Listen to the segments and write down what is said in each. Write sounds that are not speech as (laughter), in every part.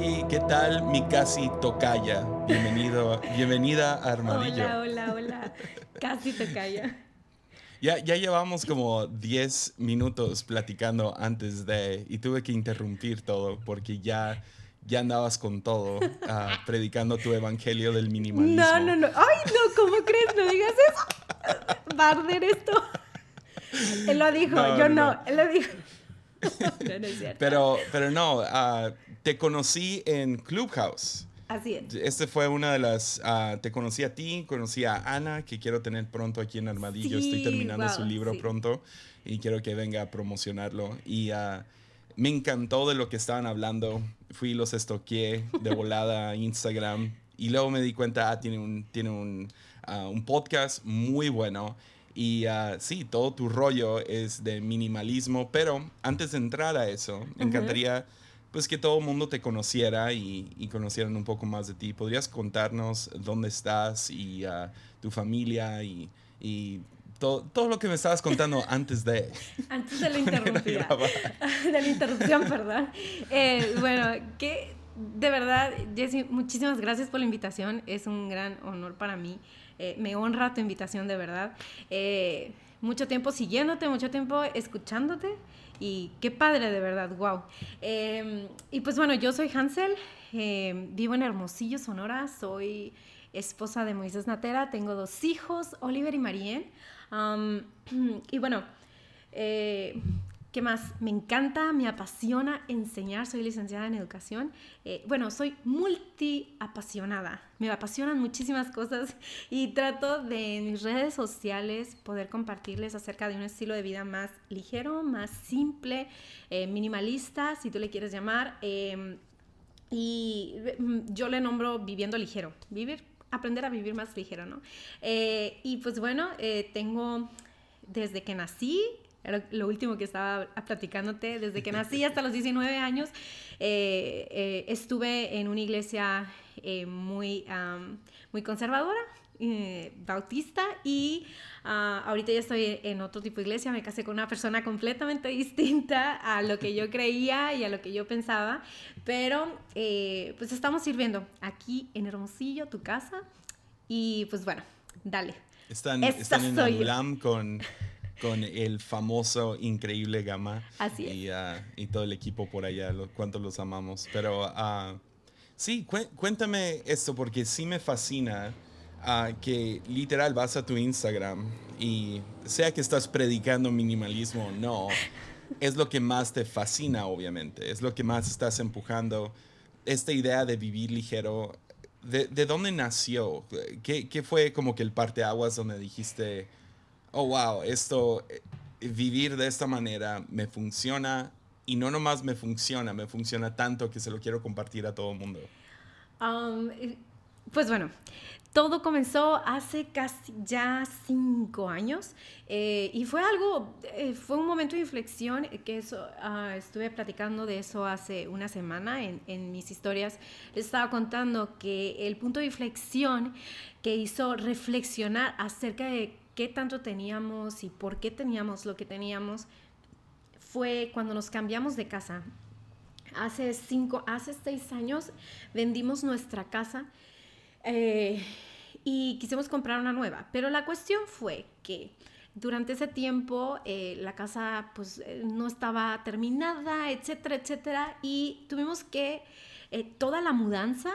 Hey, ¿qué tal mi casi tocaya? Bienvenido, bienvenida a Armadillo. Hola, hola, hola. Casi tocaya. Ya, ya llevamos como 10 minutos platicando antes de y tuve que interrumpir todo porque ya, ya andabas con todo, ah, predicando tu evangelio del minimalismo. No, no, no. Ay, no, ¿cómo crees? No digas eso. Va a arder esto. Él lo dijo, No, yo no, no. Él lo dijo. (laughs) No, no es cierto. Pero, pero no, ah, te conocí en Clubhouse. Así es. Este fue una de las. ah, te conocí a ti, conocí a Ana, que quiero tener pronto aquí en Armadillo. Estoy terminando wow, su libro sí. pronto y quiero que venga a promocionarlo. Y ah, me encantó de lo que estaban hablando. Fui los estoqué de (laughs) volada a Instagram y luego me di cuenta, ah, tiene un, tiene un, un podcast muy bueno. Y ah, sí, todo tu rollo es de minimalismo, pero antes de entrar a eso, me encantaría pues que todo el mundo te conociera y, y conocieran un poco más de ti. ¿Podrías contarnos dónde estás y ah, tu familia y, y todo, todo lo que me estabas contando antes de... (laughs) Antes de la (laughs) grabar. (laughs) de la interrupción, perdón. Eh, bueno, que de verdad, Jessy, muchísimas gracias por la invitación. Es un gran honor para mí. Eh, me honra tu invitación, de verdad. Eh, mucho tiempo siguiéndote, mucho tiempo escuchándote. Y qué padre, de verdad, wow. y pues bueno, yo soy Hansel, eh, vivo en Hermosillo, Sonora, soy esposa de Moisés Natera, tengo dos hijos, Oliver y Marien. (clears throat) Y bueno, eh, ¿qué más? Me encanta, me apasiona enseñar, soy licenciada en educación. Eh, bueno, soy multi apasionada, me apasionan muchísimas cosas (laughs) y trato de en mis redes sociales poder compartirles acerca de un estilo de vida más ligero, más simple, eh, minimalista, si tú le quieres llamar. em, y mm, yo le nombro viviendo ligero, vivir, aprender a vivir más ligero, ¿no? Eh, y pues bueno, tengo desde que nací, era lo último que estaba platicándote, desde que nací hasta (laughs) los 19 años, eh, eh, estuve en una iglesia eh, muy, am, muy conservadora, eh, bautista, y ah, ahorita ya estoy en otro tipo de iglesia, me casé con una persona completamente distinta a lo que yo creía y a lo que yo pensaba, pero eh, pues estamos sirviendo aquí en Hermosillo, tu casa, y pues bueno, dale. Están, Esta están en. Adulam con, con el famoso, increíble Gama. Así es. y, y todo el equipo por allá, lo, cuánto los amamos. Pero ah, sí, cué- cuéntame esto porque sí me fascina ah, que literal vas a tu Instagram y sea que estás predicando minimalismo o no, es lo que más te fascina, obviamente. Es lo que más estás empujando. Esta idea de vivir ligero, ¿de, de dónde nació? ¿Qué, ¿Qué fue como que el parteaguas donde dijiste, oh, wow, esto, eh, vivir de esta manera me funciona y no nomás me funciona, me funciona tanto que se lo quiero compartir a todo el mundo? Um, pues bueno, todo comenzó hace casi ya cinco años eh, y fue algo, eh, fue un momento de inflexión que eso, ah, estuve platicando de eso hace una semana en, en mis historias. Les estaba contando que el punto de inflexión que hizo reflexionar acerca de qué tanto teníamos y por qué teníamos lo que teníamos fue cuando nos cambiamos de casa. Hace cinco, hace seis años vendimos nuestra casa eh, y quisimos comprar una nueva. Pero la cuestión fue que durante ese tiempo eh, la casa pues eh, no estaba terminada, etcétera, etcétera. Y tuvimos que toda la mudanza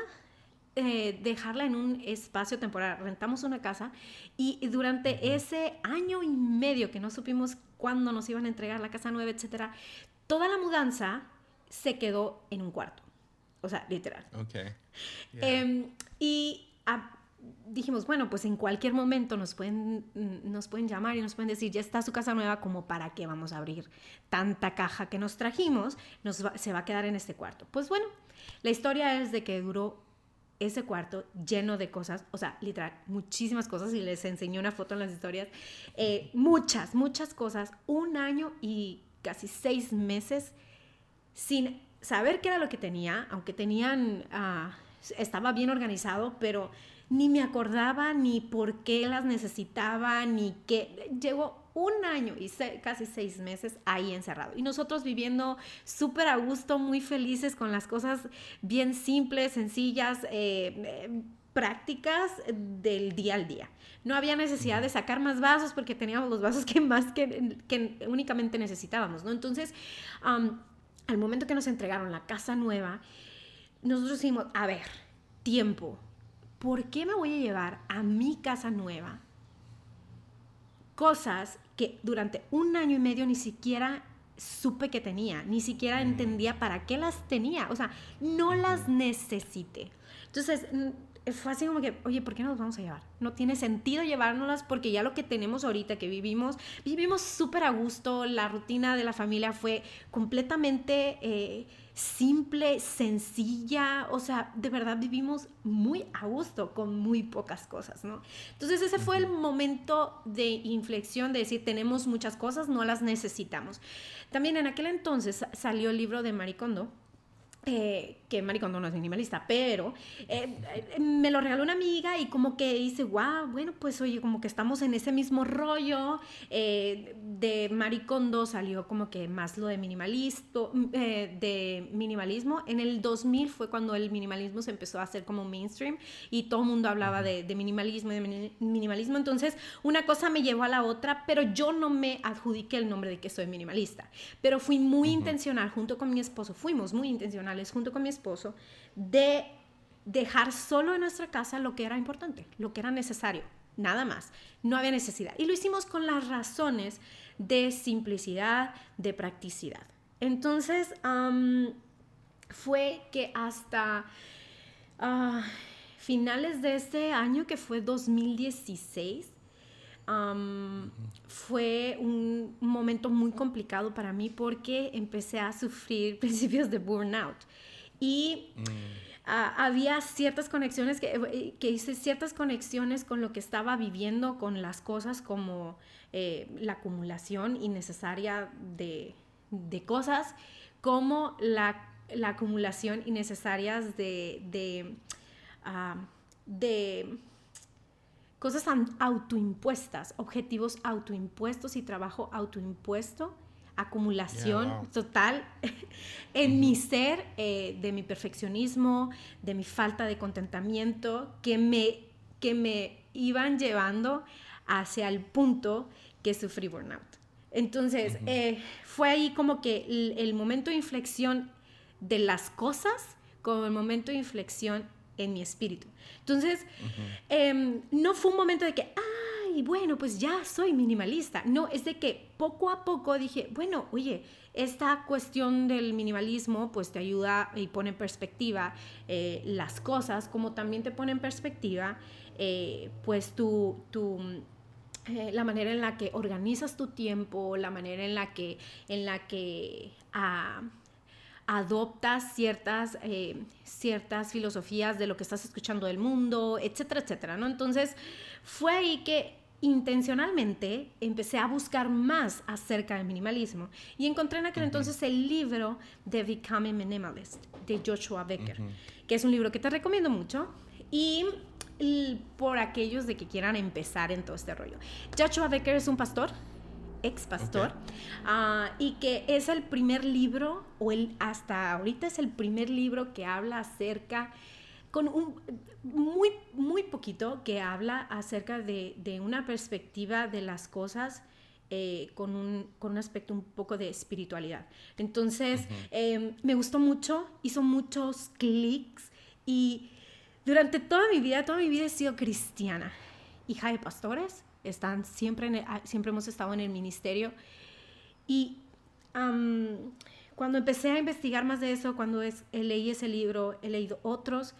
eh, dejarla en un espacio temporal. Rentamos una casa y, y durante ese año y medio que no supimos cuándo nos iban a entregar la casa nueva, etcétera, toda la mudanza se quedó en un cuarto. O sea, literal. Ok. (laughs) Yeah. Em, y ah, dijimos, bueno, pues en cualquier momento nos pueden, nos pueden llamar y nos pueden decir, ya está su casa nueva, como para qué vamos a abrir tanta caja que nos trajimos, nos va- se va a quedar en este cuarto. Pues bueno, la historia es de que duró ese cuarto lleno de cosas, o sea, literal, muchísimas cosas, y les enseñé una foto en las historias, eh, muchas, muchas cosas, un año y casi seis meses sin saber qué era lo que tenía, aunque tenían, ah, estaba bien organizado, pero ni me acordaba ni por qué las necesitaba, ni qué. Llegó un año y casi seis meses ahí encerrado. Y nosotros viviendo súper a gusto, muy felices con las cosas bien simples, sencillas, eh, eh, prácticas del día al día. No había necesidad de sacar más vasos porque teníamos los vasos que más que, que únicamente necesitábamos, ¿no? Entonces, al momento que nos entregaron la casa nueva, nosotros dijimos, a ver, tiempo, ¿por qué me voy a llevar a mi casa nueva cosas que durante un año y medio ni siquiera supe que tenía, ni siquiera entendía para qué las tenía, o sea, no las necesité. Entonces, fue así como que, oye, ¿por qué nos vamos a llevar? No tiene sentido llevárnoslas porque ya lo que tenemos ahorita que vivimos, vivimos súper a gusto, la rutina de la familia fue completamente eh, simple, sencilla, o sea, de verdad vivimos muy a gusto con muy pocas cosas, ¿no? Entonces ese fue el momento de inflexión de decir, tenemos muchas cosas, no las necesitamos. También en aquel entonces salió el libro de Maricondo eh, que Maricondo no es minimalista, pero eh, eh, me lo regaló una amiga y como que dice, wow, bueno, pues oye, como que estamos en ese mismo rollo. de Maricondo salió como que más lo de minimalismo, de minimalismo. En el 2000 fue cuando el minimalismo se empezó a hacer como mainstream y todo el mundo hablaba de, de minimalismo y de minimalismo. Entonces, una cosa me llevó a la otra, pero yo no me adjudiqué el nombre de que soy minimalista. Pero fui muy intencional, junto con mi esposo, fuimos muy junto con mi esposo de dejar solo en nuestra casa lo que era importante, lo que era necesario, nada más. No había necesidad. Y lo hicimos con las razones de simplicidad, de practicidad. Entonces, fue que hasta ah, finales de este año, que fue 2016, fue un momento muy complicado para mí porque empecé a sufrir (laughs) principios de burnout. Y mm. había ciertas conexiones, que, eh, que, hice ciertas conexiones con lo que estaba viviendo, con las cosas como eh, la acumulación innecesaria de, de cosas, como la, la, acumulación innecesaria de, de, ah, de cosas autoimpuestas, objetivos autoimpuestos y trabajo autoimpuesto, acumulación total (laughs) en mi ser, eh, de mi perfeccionismo, de mi falta de contentamiento, que me, que me iban llevando hacia el punto que sufrí burnout. Entonces, eh, fue ahí como que el, el momento de inflexión de las cosas como el momento de inflexión en mi espíritu. Entonces, em, no fue un momento de que, ay, bueno, pues ya soy minimalista. No, es de que poco a poco dije, bueno, oye, esta cuestión del minimalismo pues te ayuda y pone en perspectiva eh, las cosas, como también te pone en perspectiva eh, pues tu, tu eh, la manera en la que organizas tu tiempo, la manera en la que, en la que ah, adoptas ciertas, eh, ciertas filosofías de lo que estás escuchando del mundo, etcétera, etcétera, ¿no? Entonces, fue ahí que intencionalmente empecé a buscar más acerca del minimalismo y encontré en aquel entonces el libro de Becoming Minimalist de Joshua Becker, que es un libro que te recomiendo mucho y, por aquellos de que quieran empezar en todo este rollo. Joshua Becker es un pastor ex pastor, ah, y que es el primer libro, o el, hasta ahorita es el primer libro que habla acerca, con un muy, muy poquito, que habla acerca de, de una perspectiva de las cosas. Eh, con, un, con, un, aspecto un poco de espiritualidad. Entonces, em, me gustó mucho, hizo muchos clics y durante toda mi vida, toda mi vida he sido cristiana, hija de pastores, están siempre, ah, siempre hemos estado en el ministerio. Y cuando empecé a investigar más de eso, cuando es, leí ese libro, he leído otros,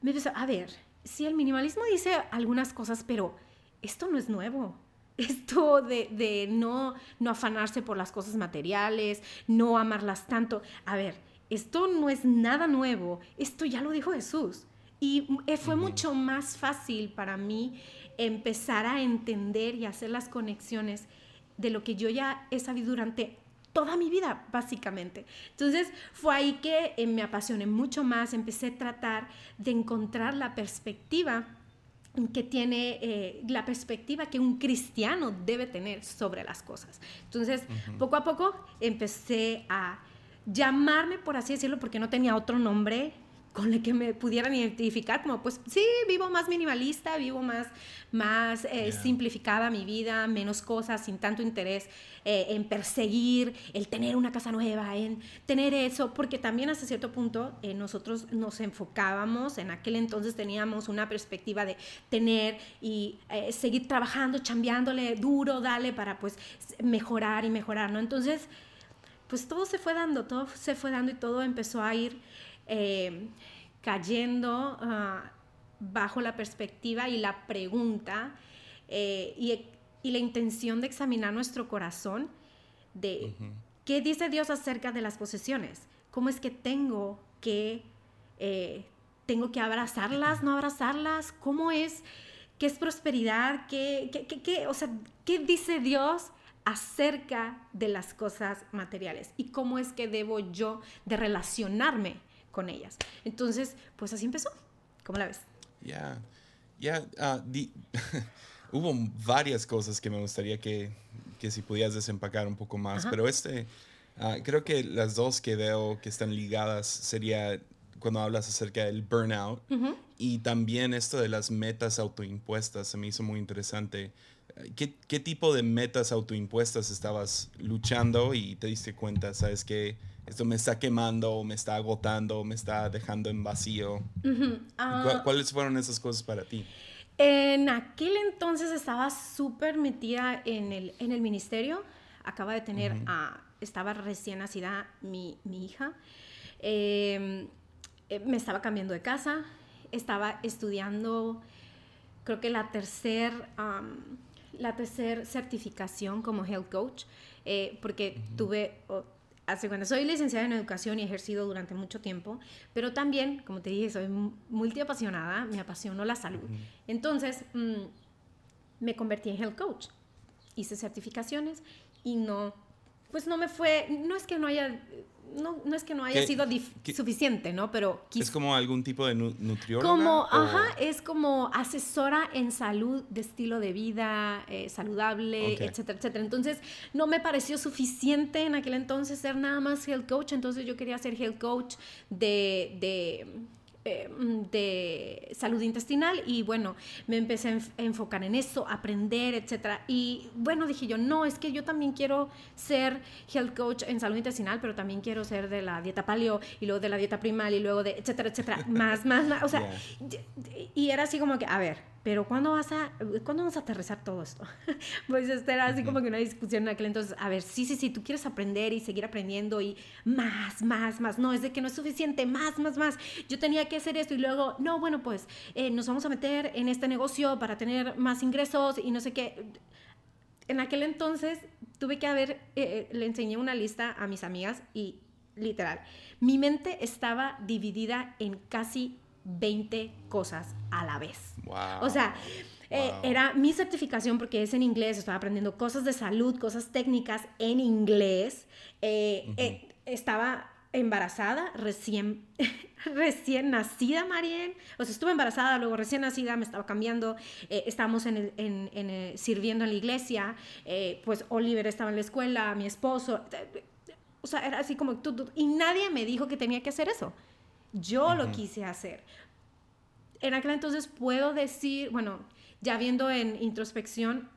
me empecé a ver, si el minimalismo dice algunas cosas, pero esto no es nuevo. (laughs) Esto de, de no, no afanarse por las cosas materiales, no amarlas tanto. A ver, esto no es nada nuevo, esto ya lo dijo Jesús. Y eh, fue mucho más fácil para mí empezar a entender y hacer las conexiones de lo que yo ya he sabido durante toda mi vida, básicamente. Entonces fue ahí que eh, me apasioné mucho más, empecé a tratar de encontrar la perspectiva que tiene eh, la perspectiva que un cristiano debe tener sobre las cosas. Entonces, poco a poco empecé a llamarme, por así decirlo, porque no tenía otro nombre con el que me pudieran identificar como pues sí, vivo más minimalista, vivo más, más eh, simplificada mi vida, menos cosas, sin tanto interés eh, en perseguir, el tener una casa nueva, en tener eso, porque también hasta cierto punto eh, nosotros nos enfocábamos, en aquel entonces teníamos una perspectiva de tener y seguir trabajando, chambeándole duro, dale para pues mejorar y mejorar, ¿no? Entonces, pues todo se fue dando, todo se fue dando y todo empezó a ir eh, cayendo ah, bajo la perspectiva y la pregunta eh, y, la intención de examinar nuestro corazón de qué dice Dios acerca de las posesiones. ¿Cómo es que tengo que, eh, tengo que abrazarlas, no abrazarlas? ¿Cómo es? ¿Qué es prosperidad? ¿Qué, qué, qué, o sea, ¿qué dice Dios acerca de las cosas materiales? ¿Y cómo es que debo yo de relacionarme con ellas. Entonces, pues así empezó. ¿Cómo la ves? Ya, ya, ah, (laughs) hubo varias cosas que me gustaría que, que si pudieras desempacar un poco más, pero este, uh, creo que las dos que veo que están ligadas sería cuando hablas acerca del burnout y también esto de las metas autoimpuestas, se me hizo muy interesante. ¿Qué, ¿Qué, tipo de metas autoimpuestas estabas luchando y te diste cuenta, sabes que esto me está quemando, me está agotando, me está dejando en vacío. Ah. ¿Cuáles fueron esas cosas para ti? En aquel entonces estaba súper metida en el, en el ministerio. Acaba de tener, estaba recién nacida mi, mi hija. Em, eh, me estaba cambiando de casa. Estaba estudiando, creo que la tercer, la tercer certificación como health coach, eh, porque tuve hace cuando soy licenciada en educación y he ejercido durante mucho tiempo, pero también, como te dije, soy multiapasionada, me apasionó la salud. Entonces, mm, me convertí en health coach. Hice certificaciones y no, pues no me fue, no es que no haya no, no, es que no haya sido suficiente, ¿no? Pero ¿Es como algún tipo de nutrióloga? Como, ajá, es como asesora en salud, de estilo de vida, eh, saludable, etcétera, etcétera. Entonces, no me pareció suficiente en aquel entonces ser nada más health coach, entonces yo quería ser health coach de, de eh, de salud intestinal y bueno, me empecé a enfocar en eso, aprender, etcétera. Y bueno, dije yo, no, es que yo también quiero ser health coach en salud intestinal, pero también quiero ser de la dieta paleo y luego de la dieta primal y luego de etcétera, etcétera. (laughs) más, más, más, o sea, y era así como que, a ver, pero ¿cuándo vas a, ¿cuándo vamos a aterrizar todo esto? (laughs) pues este era así como que una discusión en aquel entonces, a ver, sí, sí, sí, tú quieres aprender y seguir aprendiendo y más, más, más, no, es de que no es suficiente, más, más, más, yo tenía que hacer esto y luego, no, bueno, pues eh, nos vamos a meter en este negocio para tener más ingresos y no sé qué. En aquel entonces tuve que haber, eh, eh, le enseñé una lista a mis amigas y literal, mi mente estaba dividida en casi 20 cosas a la vez. O sea, eh, era mi certificación porque es en inglés, estaba aprendiendo cosas de salud, cosas técnicas en inglés. Eh, eh, estaba embarazada, recién, (laughs) recién nacida, Marien. O sea, estuve embarazada, luego recién nacida, me estaba cambiando. estábamos en en, sirviendo en la iglesia. pues Oliver estaba en la escuela, mi esposo. O sea, era así como tú, y nadie me dijo que tenía que hacer eso. Yo lo quise hacer. En aquel entonces puedo decir, bueno, ya viendo en introspección,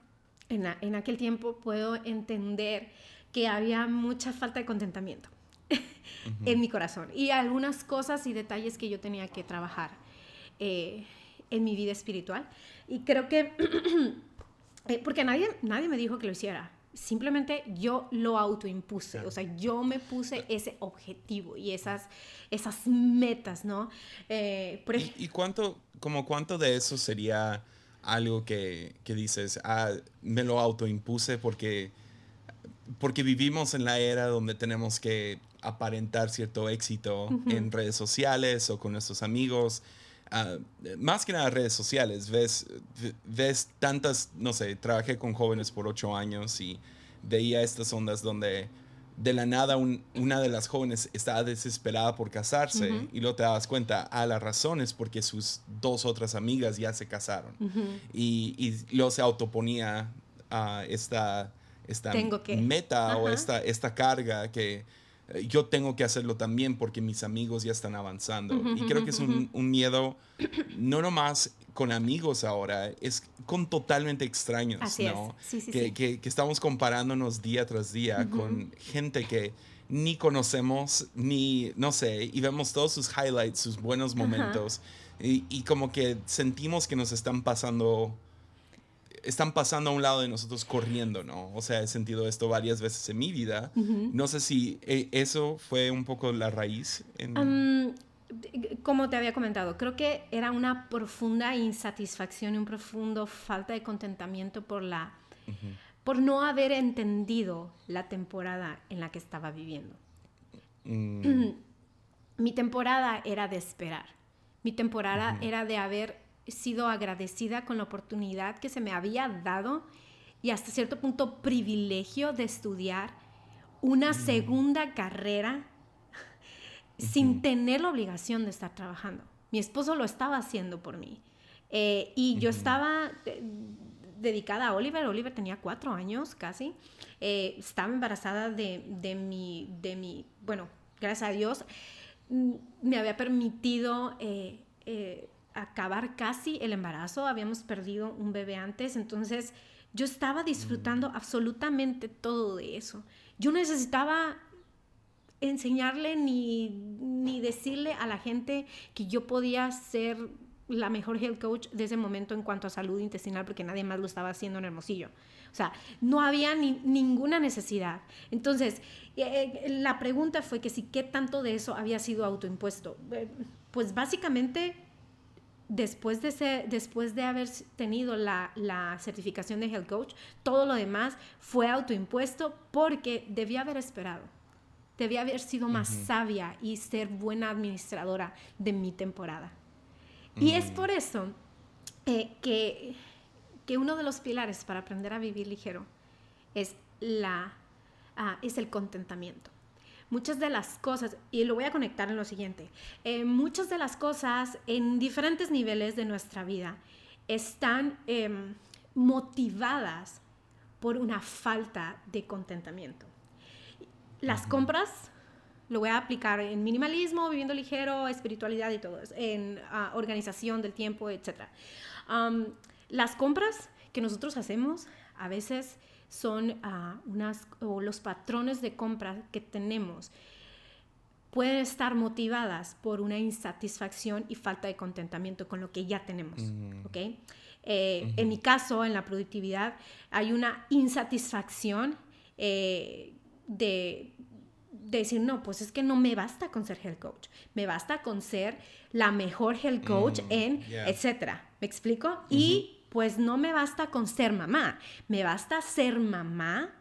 en, en aquel tiempo puedo entender que había mucha falta de contentamiento (laughs) en mi corazón y algunas cosas y detalles que yo tenía que trabajar eh, en mi vida espiritual. Y creo que, (clears throat) eh, porque nadie, nadie me dijo que lo hiciera simplemente yo lo autoimpuse, o sea, yo me puse ese objetivo y esas, esas metas, ¿no? Eh, ¿Y, cuánto, como cuánto de eso sería algo que, que, dices, ah, me lo autoimpuse porque, porque vivimos en la era donde tenemos que aparentar cierto éxito en redes sociales o con nuestros amigos? Ah, más que nada redes sociales, ves, ves tantas, no sé, trabajé con jóvenes por ocho años y veía estas ondas donde de la nada una de las jóvenes estaba desesperada por casarse y luego te das cuenta, a ah, la razón es porque sus dos otras amigas ya se casaron. Y, y, luego se autoponía a esta, esta meta o esta, esta carga que yo tengo que hacerlo también porque mis amigos ya están avanzando. y creo que es un, un, miedo no nomás con amigos ahora, es con totalmente extraños, ¿no? que, que, que, estamos comparándonos día tras día con gente que ni conocemos, ni, no sé, y vemos todos sus highlights, sus buenos momentos, y, y, como que sentimos que nos están pasando, están pasando a un lado de nosotros corriendo, ¿no? O sea, he sentido esto varias veces en mi vida. No sé si eh, eso fue un poco la raíz. En como te había comentado, creo que era una profunda insatisfacción y un profundo falta de contentamiento por la por no haber entendido la temporada en la que estaba viviendo. Mm. (clears throat) Mi temporada era de esperar. Mi temporada era de haber sido agradecida con la oportunidad que se me había dado y hasta cierto punto privilegio de estudiar una mm. segunda carrera sin tener la obligación de estar trabajando. Mi esposo lo estaba haciendo por mí. Eh, y yo estaba eh, dedicada a Oliver. Oliver tenía cuatro años casi. Eh, estaba embarazada de, de, mi, de mi, bueno, gracias a Dios, mm, me había permitido acabar casi el embarazo. Habíamos perdido un bebé antes. Entonces yo estaba disfrutando mm. absolutamente todo de eso. Yo necesitaba enseñarle ni, ni decirle a la gente que yo podía ser la mejor health coach de ese momento en cuanto a salud intestinal porque nadie más lo estaba haciendo en Hermosillo. O sea, no había ni, ninguna necesidad. Entonces, eh, eh, la pregunta fue que si qué tanto de eso había sido autoimpuesto. Eh, pues básicamente, después de, después de haber tenido la, la certificación de health coach, todo lo demás fue autoimpuesto porque debía haber esperado Debía haber sido más sabia y ser buena administradora de mi temporada. Y es mm. por eso eh, que, que, uno de los pilares para aprender a vivir ligero es, la, ah, es el contentamiento. Muchas de las cosas, y lo voy a conectar en lo siguiente, eh, muchas de las cosas en diferentes niveles de nuestra vida están em, motivadas por una falta de contentamiento las compras lo voy a aplicar en minimalismo, viviendo ligero, espiritualidad y todo eso, en ah, organización del tiempo, etc. las compras que nosotros hacemos a veces son ah, unas, o los patrones de compra que tenemos pueden estar motivadas por una insatisfacción y falta de contentamiento con lo que ya tenemos. Eh, en mi caso, en la productividad, hay una insatisfacción eh, de, decir, no, pues es que no me basta con ser health coach, me basta con ser la mejor health coach mm, en, etcétera. ¿Me explico? Y pues no me basta con ser mamá, me basta ser mamá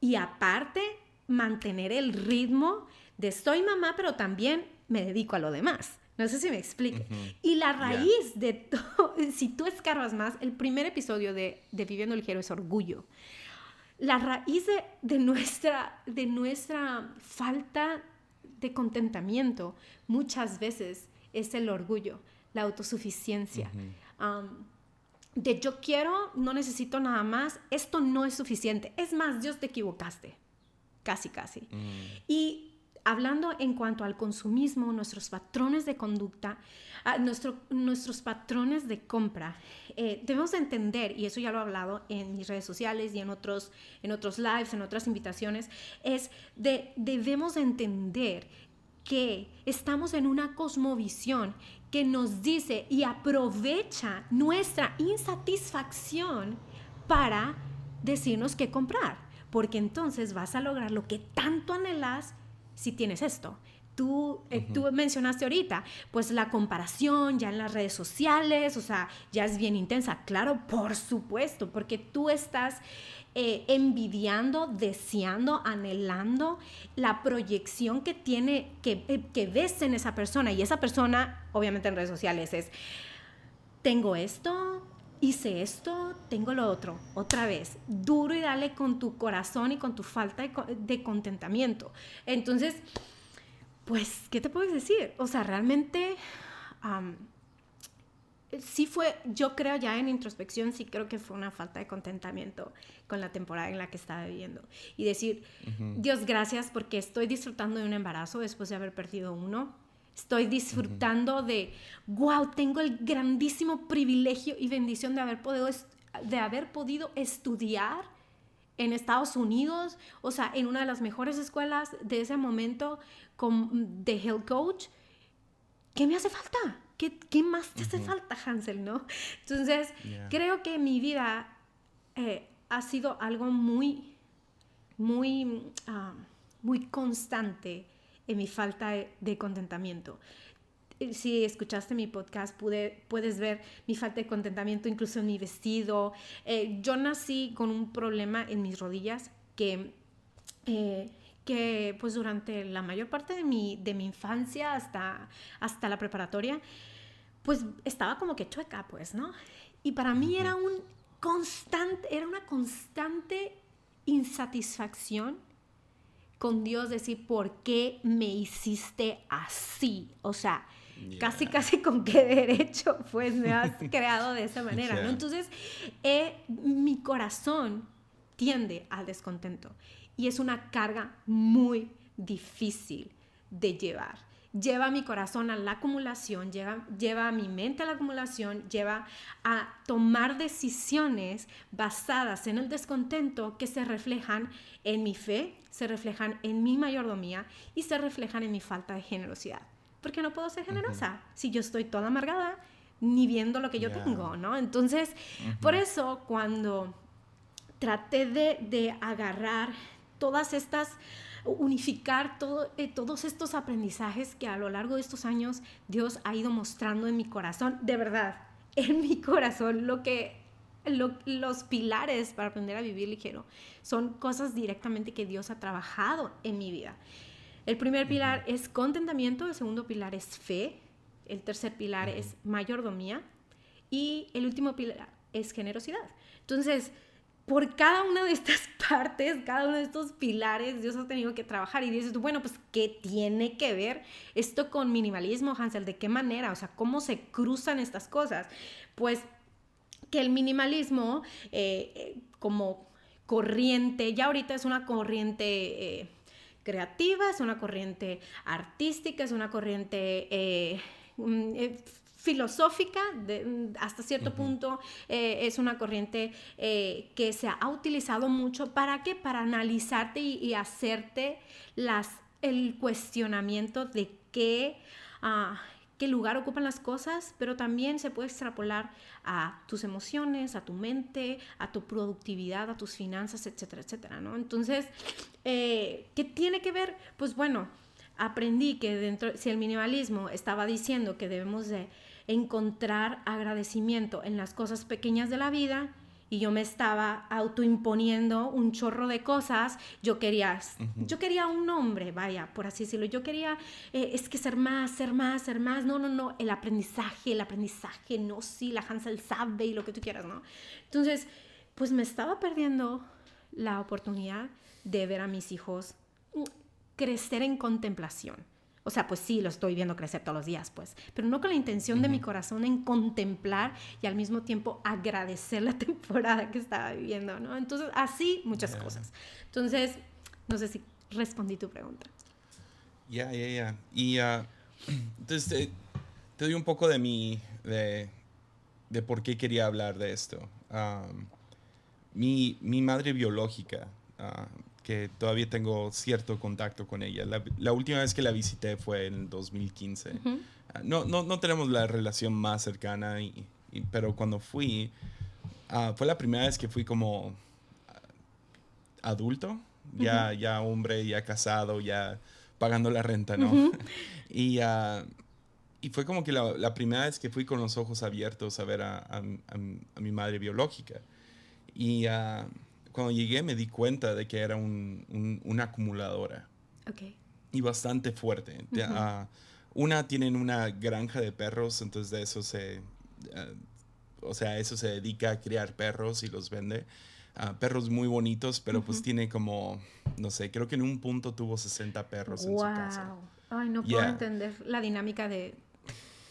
y aparte mantener el ritmo de soy mamá, pero también me dedico a lo demás. No sé si me explico. Y la raíz de todo, (laughs) si tú escarbas más, el primer episodio de, de Viviendo Ligero es orgullo la raíz de, nuestra, de nuestra falta de contentamiento muchas veces es el orgullo, la autosuficiencia. De yo quiero, no necesito nada más, esto no es suficiente. Es más, Dios te equivocaste. Casi, casi. Mm. Y hablando en cuanto al consumismo, nuestros patrones de conducta, ah, nuestros patrones de compra, eh, debemos entender, y eso ya lo he hablado en mis redes sociales y en otros, en otros lives, en otras invitaciones, es de debemos entender que estamos en una cosmovisión que nos dice y aprovecha nuestra insatisfacción para decirnos qué comprar, porque entonces vas a lograr lo que tanto anhelas si tienes esto. Tú, eh, tú mencionaste ahorita, pues la comparación ya en las redes sociales, o sea, ya es bien intensa. Claro, por supuesto, porque tú estás eh, envidiando, deseando, anhelando la proyección que tiene, que, eh, que ves en esa persona. Y esa persona, obviamente en redes sociales, es, tengo esto, hice esto, tengo lo otro, otra vez, duro y dale con tu corazón y con tu falta de, contentamiento. Entonces, pues, ¿qué te puedes decir? O sea, realmente, sí fue, yo creo ya en introspección, sí creo que fue una falta de contentamiento con la temporada en la que estaba viviendo. Y decir, Dios, gracias porque estoy disfrutando de un embarazo después de haber perdido uno Estoy disfrutando de, wow, tengo el grandísimo privilegio y bendición de haber, podido, de haber podido estudiar en Estados Unidos, o sea, en una de las mejores escuelas de ese momento con, de health coach. ¿Qué me hace falta? ¿Qué, qué más te hace falta, Hansel? ¿no? Entonces, creo que mi vida eh, ha sido algo muy, muy, ah, muy constante en mi falta de, contentamiento. Si escuchaste mi podcast, pude, puedes ver mi falta de contentamiento incluso en mi vestido. Eh, yo nací con un problema en mis rodillas que, eh, que pues durante la mayor parte de mi, de mi infancia hasta, hasta la preparatoria, pues estaba como que chueca, pues, ¿no? Y para mí era un constante, era una constante insatisfacción con Dios, decir, ¿por qué me hiciste así? O sea, casi, casi con qué derecho, pues me has (laughs) creado de esa manera, ¿no? Entonces, eh, mi corazón tiende al descontento y es una carga muy difícil de llevar lleva a mi corazón a la acumulación, lleva, lleva a mi mente a la acumulación, lleva a tomar decisiones basadas en el descontento que se reflejan en mi fe, se reflejan en mi mayordomía y se reflejan en mi falta de generosidad. Porque no puedo ser generosa si yo estoy toda amargada ni viendo lo que yo tengo, ¿no? Entonces, por eso cuando traté de, de agarrar todas estas unificar todo, eh, todos estos aprendizajes que a lo largo de estos años Dios ha ido mostrando en mi corazón, de verdad, en mi corazón, lo que los pilares para aprender a vivir ligero son cosas directamente que Dios ha trabajado en mi vida. El primer pilar es contentamiento, el segundo pilar es fe, el tercer pilar es mayordomía y el último pilar es generosidad. Entonces, por cada una de estas (laughs) partes, cada uno de estos pilares, Dios ha tenido que trabajar. Y dices bueno, pues, ¿qué tiene que ver esto con minimalismo, Hansel? ¿De qué manera? O sea, ¿cómo se cruzan estas cosas? Pues que el minimalismo, eh, eh, como corriente, ya ahorita es una corriente... Eh, creativa, es una corriente artística, es una corriente mm, filosófica, de, hasta cierto punto eh, es una corriente eh, que se ha utilizado mucho para qué? Para analizarte y, hacerte las, el cuestionamiento de qué, ah, qué lugar ocupan las cosas, pero también se puede extrapolar a tus emociones, a tu mente, a tu productividad, a tus finanzas, etcétera, etcétera, ¿no? Entonces, eh, ¿qué tiene que ver? Pues bueno, aprendí que dentro, si el minimalismo estaba diciendo que debemos de encontrar agradecimiento en las cosas pequeñas de la vida y yo me estaba autoimponiendo un chorro de cosas. Yo quería, yo quería un nombre, vaya, por así decirlo. Yo quería, eh, es que ser más, ser más, ser más. No, no, no, el aprendizaje, el aprendizaje, no, sí, la Hansel sabe y lo que tú quieras, ¿no? Entonces, pues me estaba perdiendo la oportunidad de ver a mis hijos crecer en contemplación o sea, pues sí, lo estoy viendo crecer todos los días, pues, pero no con la intención de mi corazón en contemplar y al mismo tiempo agradecer la (laughs) temporada que estaba viviendo, ¿no? Entonces, así muchas cosas. Entonces, no sé si respondí tu pregunta. Ya, ya, ya. Y uh, (clears throat) entonces te, doy un poco de mi, de, de por qué quería hablar de esto. Um, mi, mi madre biológica, uh, que todavía tengo cierto contacto con ella. La, última vez que la visité fue en 2015. Ah, no, no, no, tenemos la relación más cercana, y, pero cuando fui, uh, fue la primera vez que fui como ah, adulto, ya, ya hombre, ya casado, ya pagando la renta, ¿no? (laughs) y, y fue como que la, la, primera vez que fui con los ojos abiertos a ver a, a, a mi madre biológica. Y cuando llegué me di cuenta de que era un, una acumuladora. Okay. Y bastante fuerte. Ah, una tienen una granja de perros, entonces de eso se... Ah, o sea, eso se dedica a criar perros y los vende. Ah, perros muy bonitos, pero pues tiene como, no sé, creo que en un punto tuvo 60 perros en su casa. Ay, no puedo entender la dinámica de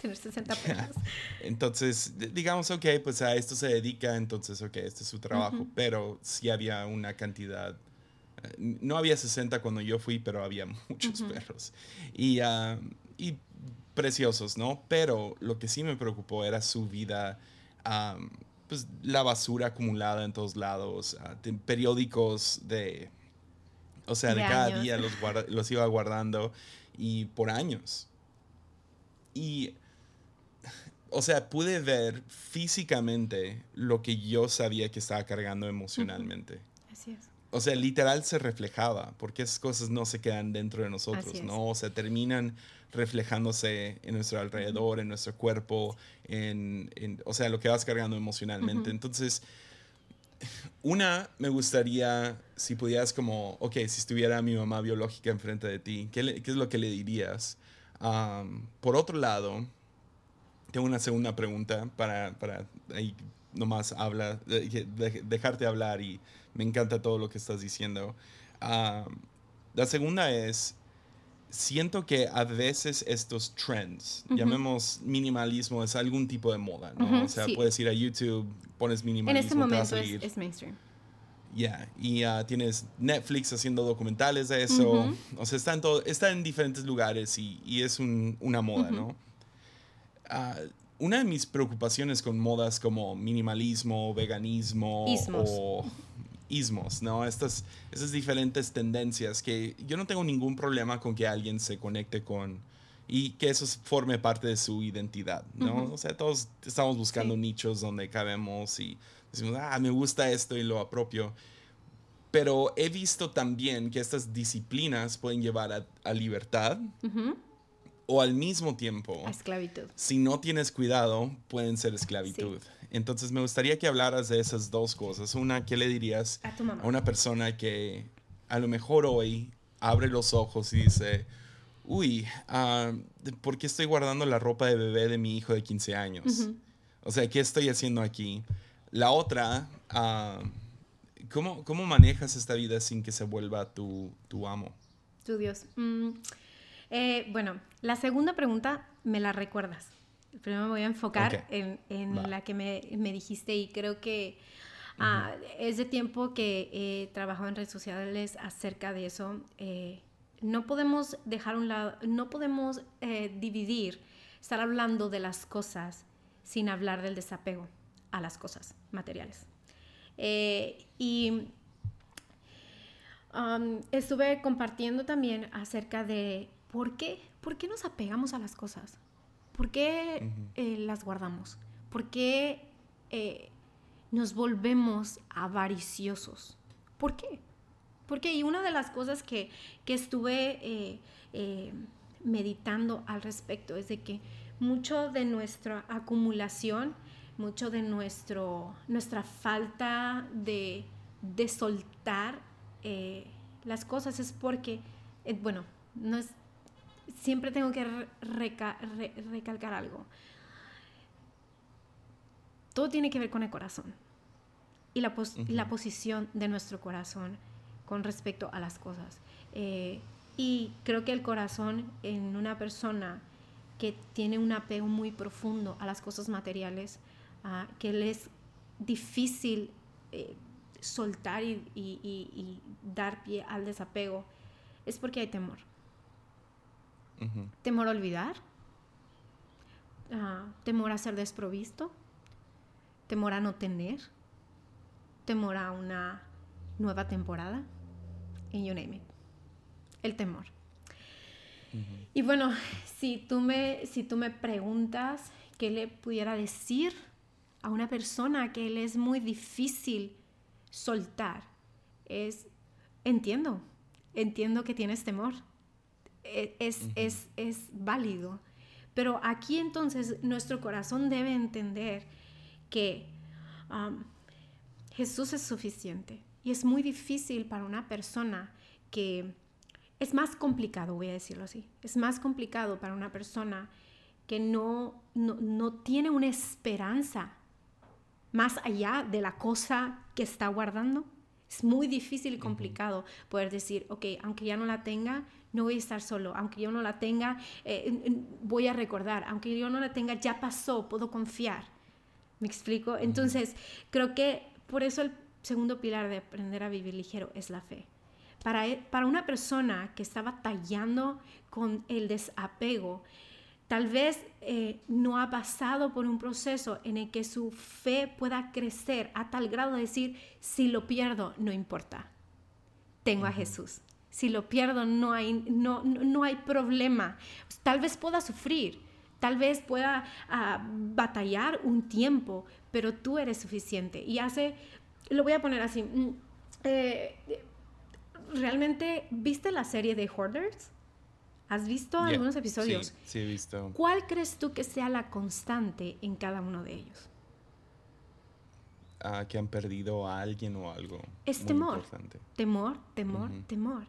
tener 60 perros. Entonces, digamos, ok, pues a esto se dedica, entonces, ok, este es su trabajo, pero sí había una cantidad eh, no había 60 cuando yo fui, pero había (laughs) muchos perros. Y, ah, y, preciosos, ¿no? Pero lo que sí me preocupó era su vida, pues la basura acumulada en todos lados, ah, periódicos de, o sea, de, cada día los, los iba guardando y por años. Y, o sea, pude ver físicamente lo que yo sabía que estaba cargando emocionalmente. Así es o sea, literal se reflejaba, porque esas cosas no se quedan dentro de nosotros, ¿no? O sea, terminan reflejándose en nuestro alrededor, en nuestro cuerpo, en, o sea, lo que vas cargando emocionalmente. Entonces, una, me gustaría, si pudieras como, ok, si estuviera mi mamá biológica enfrente de ti, ¿qué, qué es lo que le dirías? por otro lado, tengo una segunda pregunta para, para ahí nomás habla, dejarte hablar y me encanta todo lo que estás diciendo. Ah, la segunda es, siento que a veces estos trends, llamemos minimalismo, es algún tipo de moda, ¿no? o sea, puedes ir a YouTube, pones minimalismo. En este momento es, mainstream. Ya, y uh, tienes Netflix haciendo documentales de eso. O sea, está en, todo, está en diferentes lugares y, y es un, una moda, ¿no? Uh, una de mis preocupaciones con modas como minimalismo, veganismo o ismos, ¿no? Estas, esas diferentes tendencias que yo no tengo ningún problema con que alguien se conecte con y que eso forme parte de su identidad, ¿no? O sea, todos estamos buscando nichos donde cabemos y decimos, ah, me gusta esto y lo apropio. Pero he visto también que estas disciplinas pueden llevar a, libertad o al mismo tiempo, esclavitud. Si no tienes cuidado, pueden ser esclavitud. Entonces me gustaría que hablaras de esas dos cosas. Una, ¿qué le dirías a, tu mamá? a una persona que a lo mejor hoy abre los ojos y dice, uy, uh, ¿por qué estoy guardando la ropa de bebé de mi hijo de 15 años? O sea, ¿qué estoy haciendo aquí? La otra, uh, ¿cómo, ¿cómo, manejas esta vida sin que se vuelva tu, tu amo? Tu Dios. Mm, eh, bueno, la segunda pregunta me la recuerdas. Primero me voy a enfocar en, en la que me, me, dijiste y creo que ah, es de tiempo que he trabajado en redes sociales acerca de eso. Eh, no podemos dejar un lado, no podemos eh, dividir, estar hablando de las cosas sin hablar del desapego a las cosas materiales. Eh, y um, estuve compartiendo también acerca de por qué, por qué nos apegamos a las cosas. ¿Por qué eh, las guardamos? ¿Por qué eh, nos volvemos avariciosos? ¿Por qué? Porque y una de las cosas que, estuve eh, meditando al respecto es de que mucho de nuestra acumulación, mucho de nuestro, nuestra falta de, soltar las cosas es porque, bueno, no es siempre tengo que recalcar algo. Todo tiene que ver con el corazón y la, la posición de nuestro corazón con respecto a las cosas. Eh, y creo que el corazón en una persona que tiene un apego muy profundo a las cosas materiales, uh, que le es difícil eh, soltar y, y, dar pie al desapego, es porque hay temor. Temor a olvidar, ah, temor a ser desprovisto, temor a no tener, temor a una nueva temporada, y you name it. El temor. Y bueno, si tú, me, si tú me preguntas qué le pudiera decir a una persona que le es muy difícil soltar, es, entiendo, entiendo que tienes temor, e, es, es, es válido. Pero aquí entonces nuestro corazón debe entender que um, Jesús es suficiente. Y es muy difícil para una persona que es más complicado, voy a decirlo así, es más complicado para una persona que no, no, no tiene una esperanza más allá de la cosa que está guardando. Es muy difícil y complicado poder decir, ok, aunque ya no la tenga, no voy a estar solo. Aunque yo no la tenga, eh, voy a recordar. Aunque yo no la tenga, ya pasó, puedo confiar. ¿Me explico? Entonces, creo que por eso el segundo pilar de aprender a vivir ligero es la fe. Para, e, para una persona que está batallando con el desapego, tal vez eh, no ha pasado por un proceso en el que su fe pueda crecer a tal grado de decir, si lo pierdo, no importa, tengo a Jesús. Si lo pierdo, no hay, no, no hay problema. Tal vez pueda sufrir, tal vez pueda ah, batallar un tiempo, pero tú eres suficiente. Y hace, lo voy a poner así, mm, eh, ¿realmente viste la serie de Hoarders? ¿Has visto algunos episodios? Sí, sí, he visto. ¿Cuál crees tú que sea la constante en cada uno de ellos? Ah, que han perdido a alguien o algo. Es temor. Temor, temor, temor.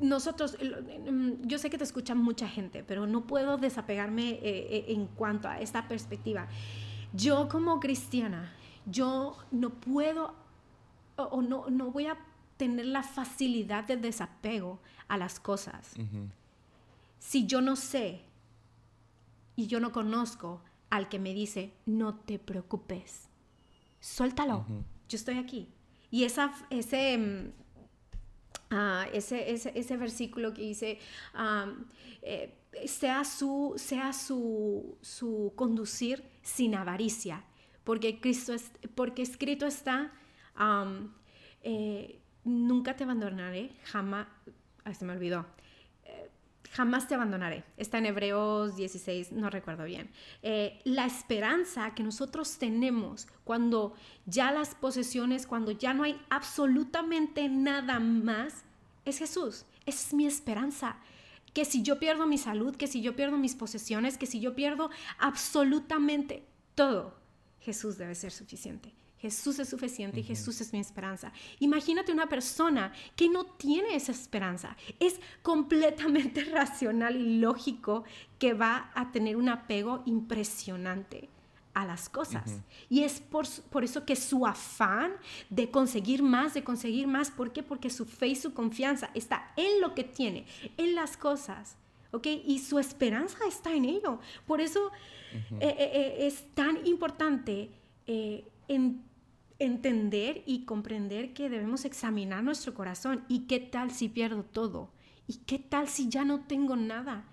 Nosotros, mm, yo sé que te escucha mucha gente, pero no puedo desapegarme eh, eh, en cuanto a esta perspectiva. Yo como cristiana, yo no puedo o, no, no voy a tener la facilidad de desapego a las cosas. Si yo no sé y yo no conozco al que me dice, no te preocupes, suéltalo, yo estoy aquí. Y esa, ese, ah, ese, ese, versículo que dice, eh, sea, su, sea su, su conducir sin avaricia, porque, Cristo es, porque escrito está, eh, nunca te abandonaré, jamás, se me olvidó, jamás te abandonaré. Está en Hebreos 16, no recuerdo bien. Eh, la esperanza que nosotros tenemos cuando ya las posesiones, cuando ya no hay absolutamente nada más, es Jesús. Es mi esperanza. Que si yo pierdo mi salud, que si yo pierdo mis posesiones, que si yo pierdo absolutamente todo, Jesús debe ser suficiente. Jesús es suficiente y Jesús es mi esperanza. Imagínate una persona que no tiene esa esperanza. Es completamente (laughs) racional y lógico que va a tener un apego impresionante a las cosas. Y es por, por, eso que su afán de conseguir más, de conseguir más, ¿por qué? Porque su fe y su confianza está en lo que tiene, en las cosas. ¿Ok? Y su esperanza está en ello. Por eso eh, eh, eh, es tan importante en entender y comprender que debemos examinar nuestro corazón. ¿Y qué tal si pierdo todo? ¿Y qué tal si ya no tengo nada?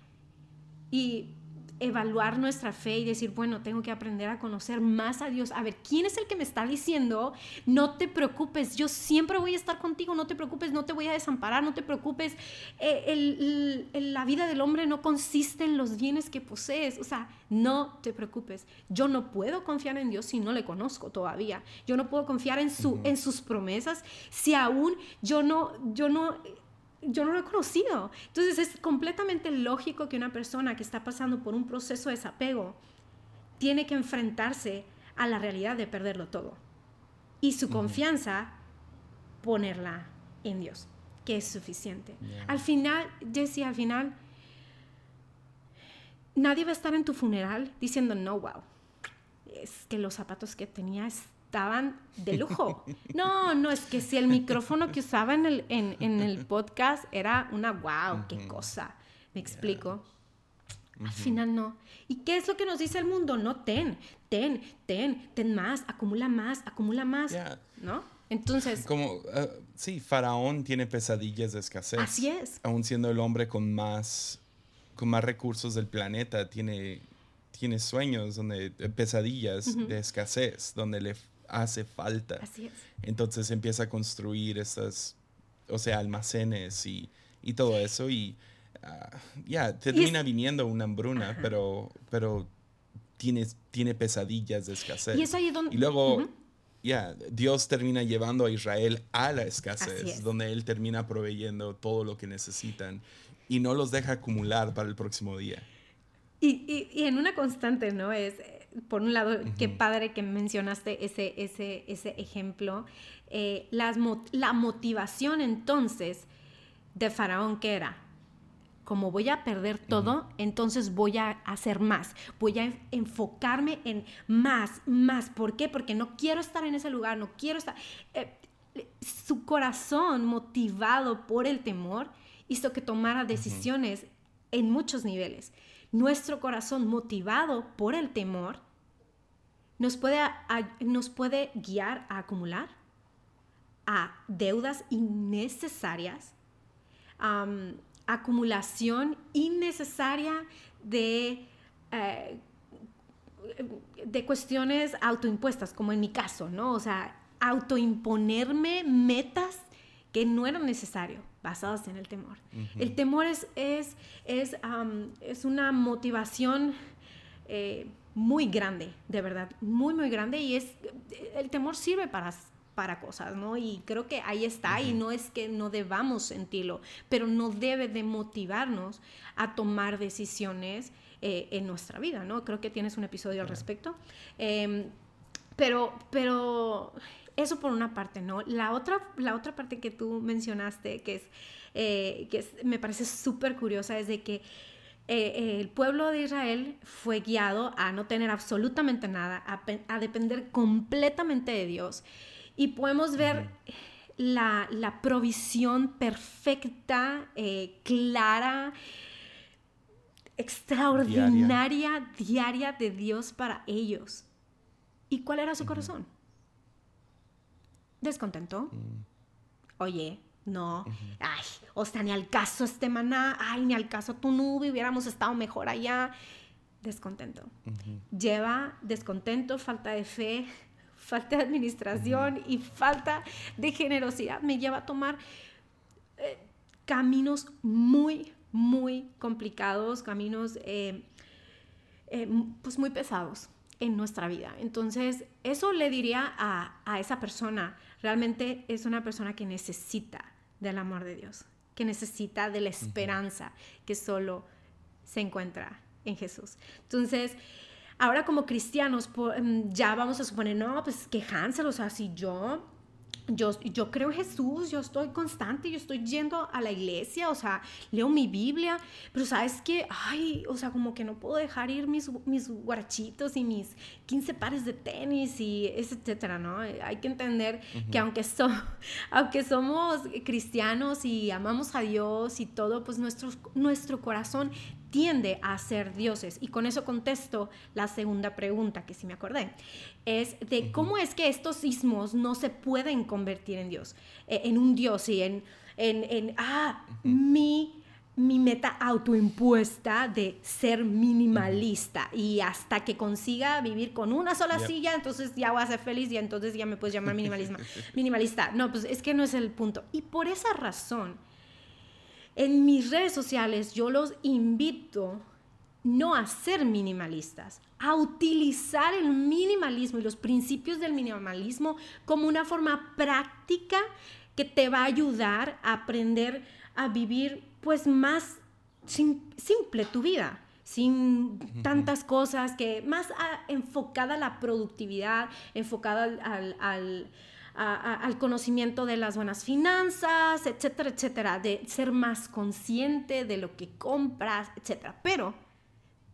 Y evaluar nuestra fe y decir, bueno, tengo que aprender a conocer más a Dios. A ver, ¿quién es el que me está diciendo, no te preocupes, yo siempre voy a estar contigo, no te preocupes, no te voy a desamparar, no te preocupes. Eh, la vida del hombre no consiste en los bienes que posees, o sea, no te preocupes. Yo no puedo confiar en Dios si no le conozco todavía. Yo no puedo confiar en, su, en sus promesas si aún yo no, yo no yo no lo he conocido. Entonces es completamente lógico que una persona que está pasando por un proceso de desapego tiene que enfrentarse a la realidad de perderlo todo. Y su confianza, ponerla en Dios, que es suficiente. Al final, Jesse, al final, nadie va a estar en tu funeral diciendo, no, wow, es que los zapatos que tenías estaban de lujo. No, no, es que si el micrófono que usaba en el, en, el podcast era una wow, qué cosa. ¿Me explico? Al final no. ¿Y qué es lo que nos dice el mundo? No, ten, ten, ten, ten más, acumula más, acumula más. ¿No? Entonces. Como, uh, sí, Faraón tiene pesadillas de escasez. Así es. Aún siendo el hombre con más, con más recursos del planeta, tiene, tiene sueños, donde, eh, pesadillas de escasez, donde le hace falta. Así es. Entonces empieza a construir estas, o sea, almacenes y, y todo eso y ah, ya, termina viniendo una hambruna, pero, pero tiene, tiene pesadillas de escasez. Y, es ahí donde... y luego... Ya, Dios termina llevando a Israel a la escasez, donde Él termina proveyendo todo lo que necesitan y no los deja acumular para el próximo día. Y, y, y en una constante, ¿no? Es, por un lado, qué padre que mencionaste ese, ese, ese ejemplo. Eh, las, la motivación entonces de Faraón, ¿qué era? como voy a perder todo, entonces voy a hacer más, voy a enfocarme en más, más. ¿Por qué? Porque no quiero estar en ese lugar, no quiero estar... Eh, su corazón motivado por el temor hizo que tomara decisiones en muchos niveles. Nuestro corazón motivado por el temor nos puede, nos puede guiar a acumular a deudas innecesarias, acumulación innecesaria de, eh, de cuestiones autoimpuestas, como en mi caso, ¿no? O sea, autoimponerme metas que no eran necesarias basadas en el temor. El temor es, es, es, es una motivación eh, muy grande, de verdad, muy, muy grande. Y es, el temor sirve para, para cosas, ¿no? Y creo que ahí está, y no es que no debamos sentirlo, pero no debe de motivarnos a tomar decisiones eh, en nuestra vida, ¿no? Creo que tienes un episodio al respecto. Em, pero, pero eso por una parte, ¿no? La otra, la otra parte que tú mencionaste, que es, eh, que me parece súper curiosa, es de que eh, el pueblo de Israel fue guiado a no tener absolutamente nada, a, depender completamente de Dios. Y podemos ver la, provisión perfecta, eh, clara, extraordinaria, diaria. de Dios para ellos. ¿Y cuál era su corazón? Descontento. Mm. Oye, no, ay, o sea, ni al caso este maná, ay, ni al caso tu nube, hubiéramos estado mejor allá. Descontento. Lleva descontento, falta de fe, (laughs) falta de administración y falta de generosidad. Me lleva a tomar eh, caminos muy, muy complicados, caminos eh, eh, pues muy pesados en nuestra vida. Entonces, eso le diría a, a esa persona, realmente es una persona que necesita del amor de Dios, que necesita de la esperanza que solo se encuentra en Jesús. Entonces, ahora como cristianos, mm, ya vamos a suponer, no, pues que Hansel, o sea, si yo yo, yo creo en Jesús, yo estoy constante, yo estoy yendo a la iglesia, o sea, leo mi Biblia, pero sabes que, ay, o sea, como que no puedo dejar ir mis, mis guarachitos y mis 15 pares de tenis y etcétera, ¿no? Hay que entender que aunque, so, (laughs) aunque somos cristianos y amamos a Dios y todo, pues nuestro, nuestro corazón tiende a ser dioses. Y con eso contesto la segunda pregunta, que sí me acordé, es de cómo es que estos sismos no se pueden convertir en Dios, eh, en un Dios y en, en, ah, mi mi meta autoimpuesta de ser minimalista y hasta que consiga vivir con una sola silla, entonces ya voy a ser feliz y entonces ya me puedes llamar minimalismo, (laughs) minimalista. No, pues es que no es el punto. Y por esa razón, en mis redes sociales yo los invito no a ser minimalistas, a utilizar el minimalismo y los principios del minimalismo como una forma práctica que te va a ayudar a aprender a vivir pues más simple tu vida sin tantas cosas, que más enfocada a la productividad, enfocada al al conocimiento de las buenas finanzas, etcétera, etcétera, de ser más consciente de lo que compras, etcétera. Pero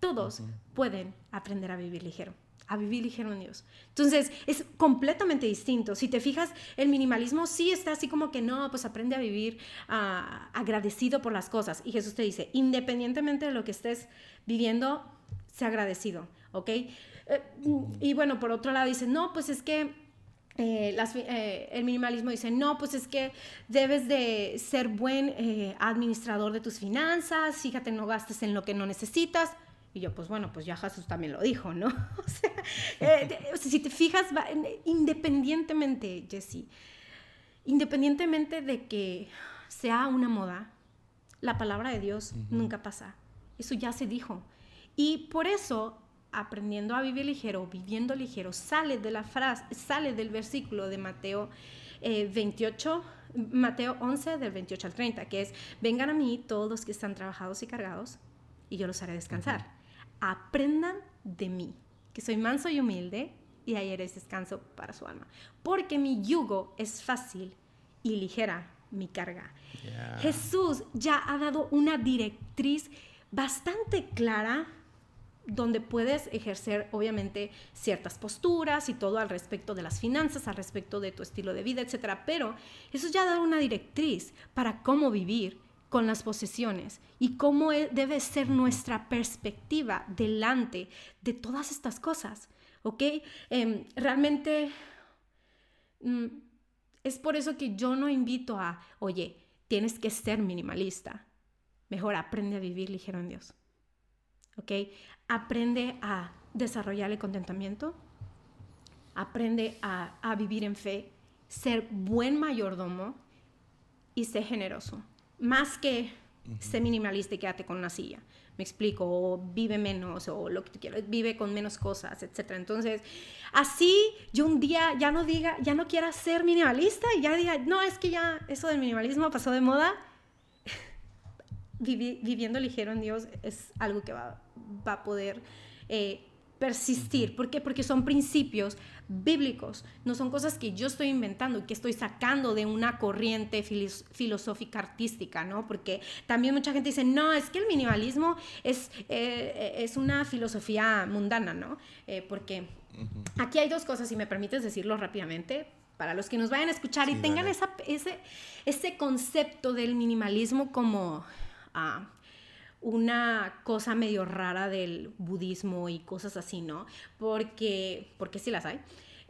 todos pueden aprender a vivir ligero a vivir ligero en Dios. Entonces, es completamente distinto. Si te fijas, el minimalismo sí está así como que no, pues aprende a vivir ah, agradecido por las cosas. Y Jesús te dice, independientemente de lo que estés viviendo, sea agradecido, ¿ok? Eh, y bueno, por otro lado dice, no, pues es que eh, eh, el minimalismo dice, no, pues es que debes de ser buen eh, administrador de tus finanzas, fíjate, no gastes en lo que no necesitas. Y yo, pues bueno, pues ya Jesús también lo dijo, ¿no? (laughs) o, sea, si te fijas, independientemente, Jessie, independientemente de que sea una moda, la palabra de Dios nunca pasa. Eso ya se dijo. Y por eso aprendiendo a vivir ligero, viviendo ligero, sale de la frase, sale del versículo de Mateo 28, eh, Mateo 11 del 28 al 30, que es, vengan a mí todos los que están trabajados y cargados, y yo los haré descansar. Aprendan de mí, que soy manso y humilde, y es descanso para su alma. Porque mi yugo es fácil y ligera mi carga. Jesús ya ha dado una directriz bastante clara donde puedes ejercer obviamente ciertas posturas y todo al respecto de las finanzas, al respecto de tu estilo de vida, etcétera, pero eso ya da una directriz para cómo vivir con las posesiones y cómo e, debe ser nuestra perspectiva delante de todas estas cosas, ¿ok? Em, realmente mm, es por eso que yo no invito a, oye, tienes que ser minimalista, mejor aprende a vivir ligero en Dios. ¿Ok? Aprende a desarrollar el contentamiento, aprende a, vivir en fe, ser buen mayordomo y ser generoso. Más que ser minimalista y quédate con una silla. Me explico, o vive menos, o lo que tú quieras, vive con menos cosas, etc. Entonces, así yo un día ya no diga, ya no quiera ser minimalista y ya diga, no, es que ya eso del minimalismo pasó de moda. Viviendo ligero en Dios es algo que va, va a poder eh, persistir. ¿Por qué? Porque son principios bíblicos, no son cosas que yo estoy inventando y que estoy sacando de una corriente filosófica artística, ¿no? Porque también mucha gente dice, no, es que el minimalismo es, eh, es una filosofía mundana, ¿no? Eh, porque aquí hay dos cosas, si me permites decirlo rápidamente, para los que nos vayan a escuchar y tengan esa, ese, ese concepto del minimalismo como una cosa medio rara del budismo y cosas así, ¿no? Porque, porque sí las hay.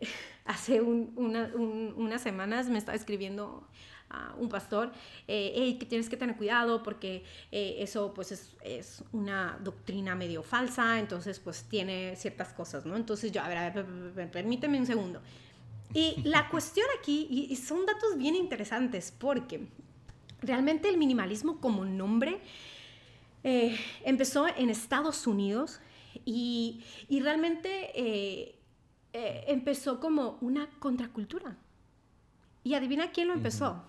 (laughs) Hace unas semanas me estaba escribiendo a un pastor, eh, que tienes que tener cuidado porque eh, eso pues es, es, una doctrina medio falsa, entonces pues tiene ciertas cosas, ¿no? Entonces yo, a ver, a ver, permíteme un segundo. Y la (laughs) cuestión aquí, y son datos bien interesantes porque realmente el minimalismo como nombre eh, empezó en Estados Unidos y, realmente eh, eh, empezó como una contracultura. Y adivina quién lo empezó.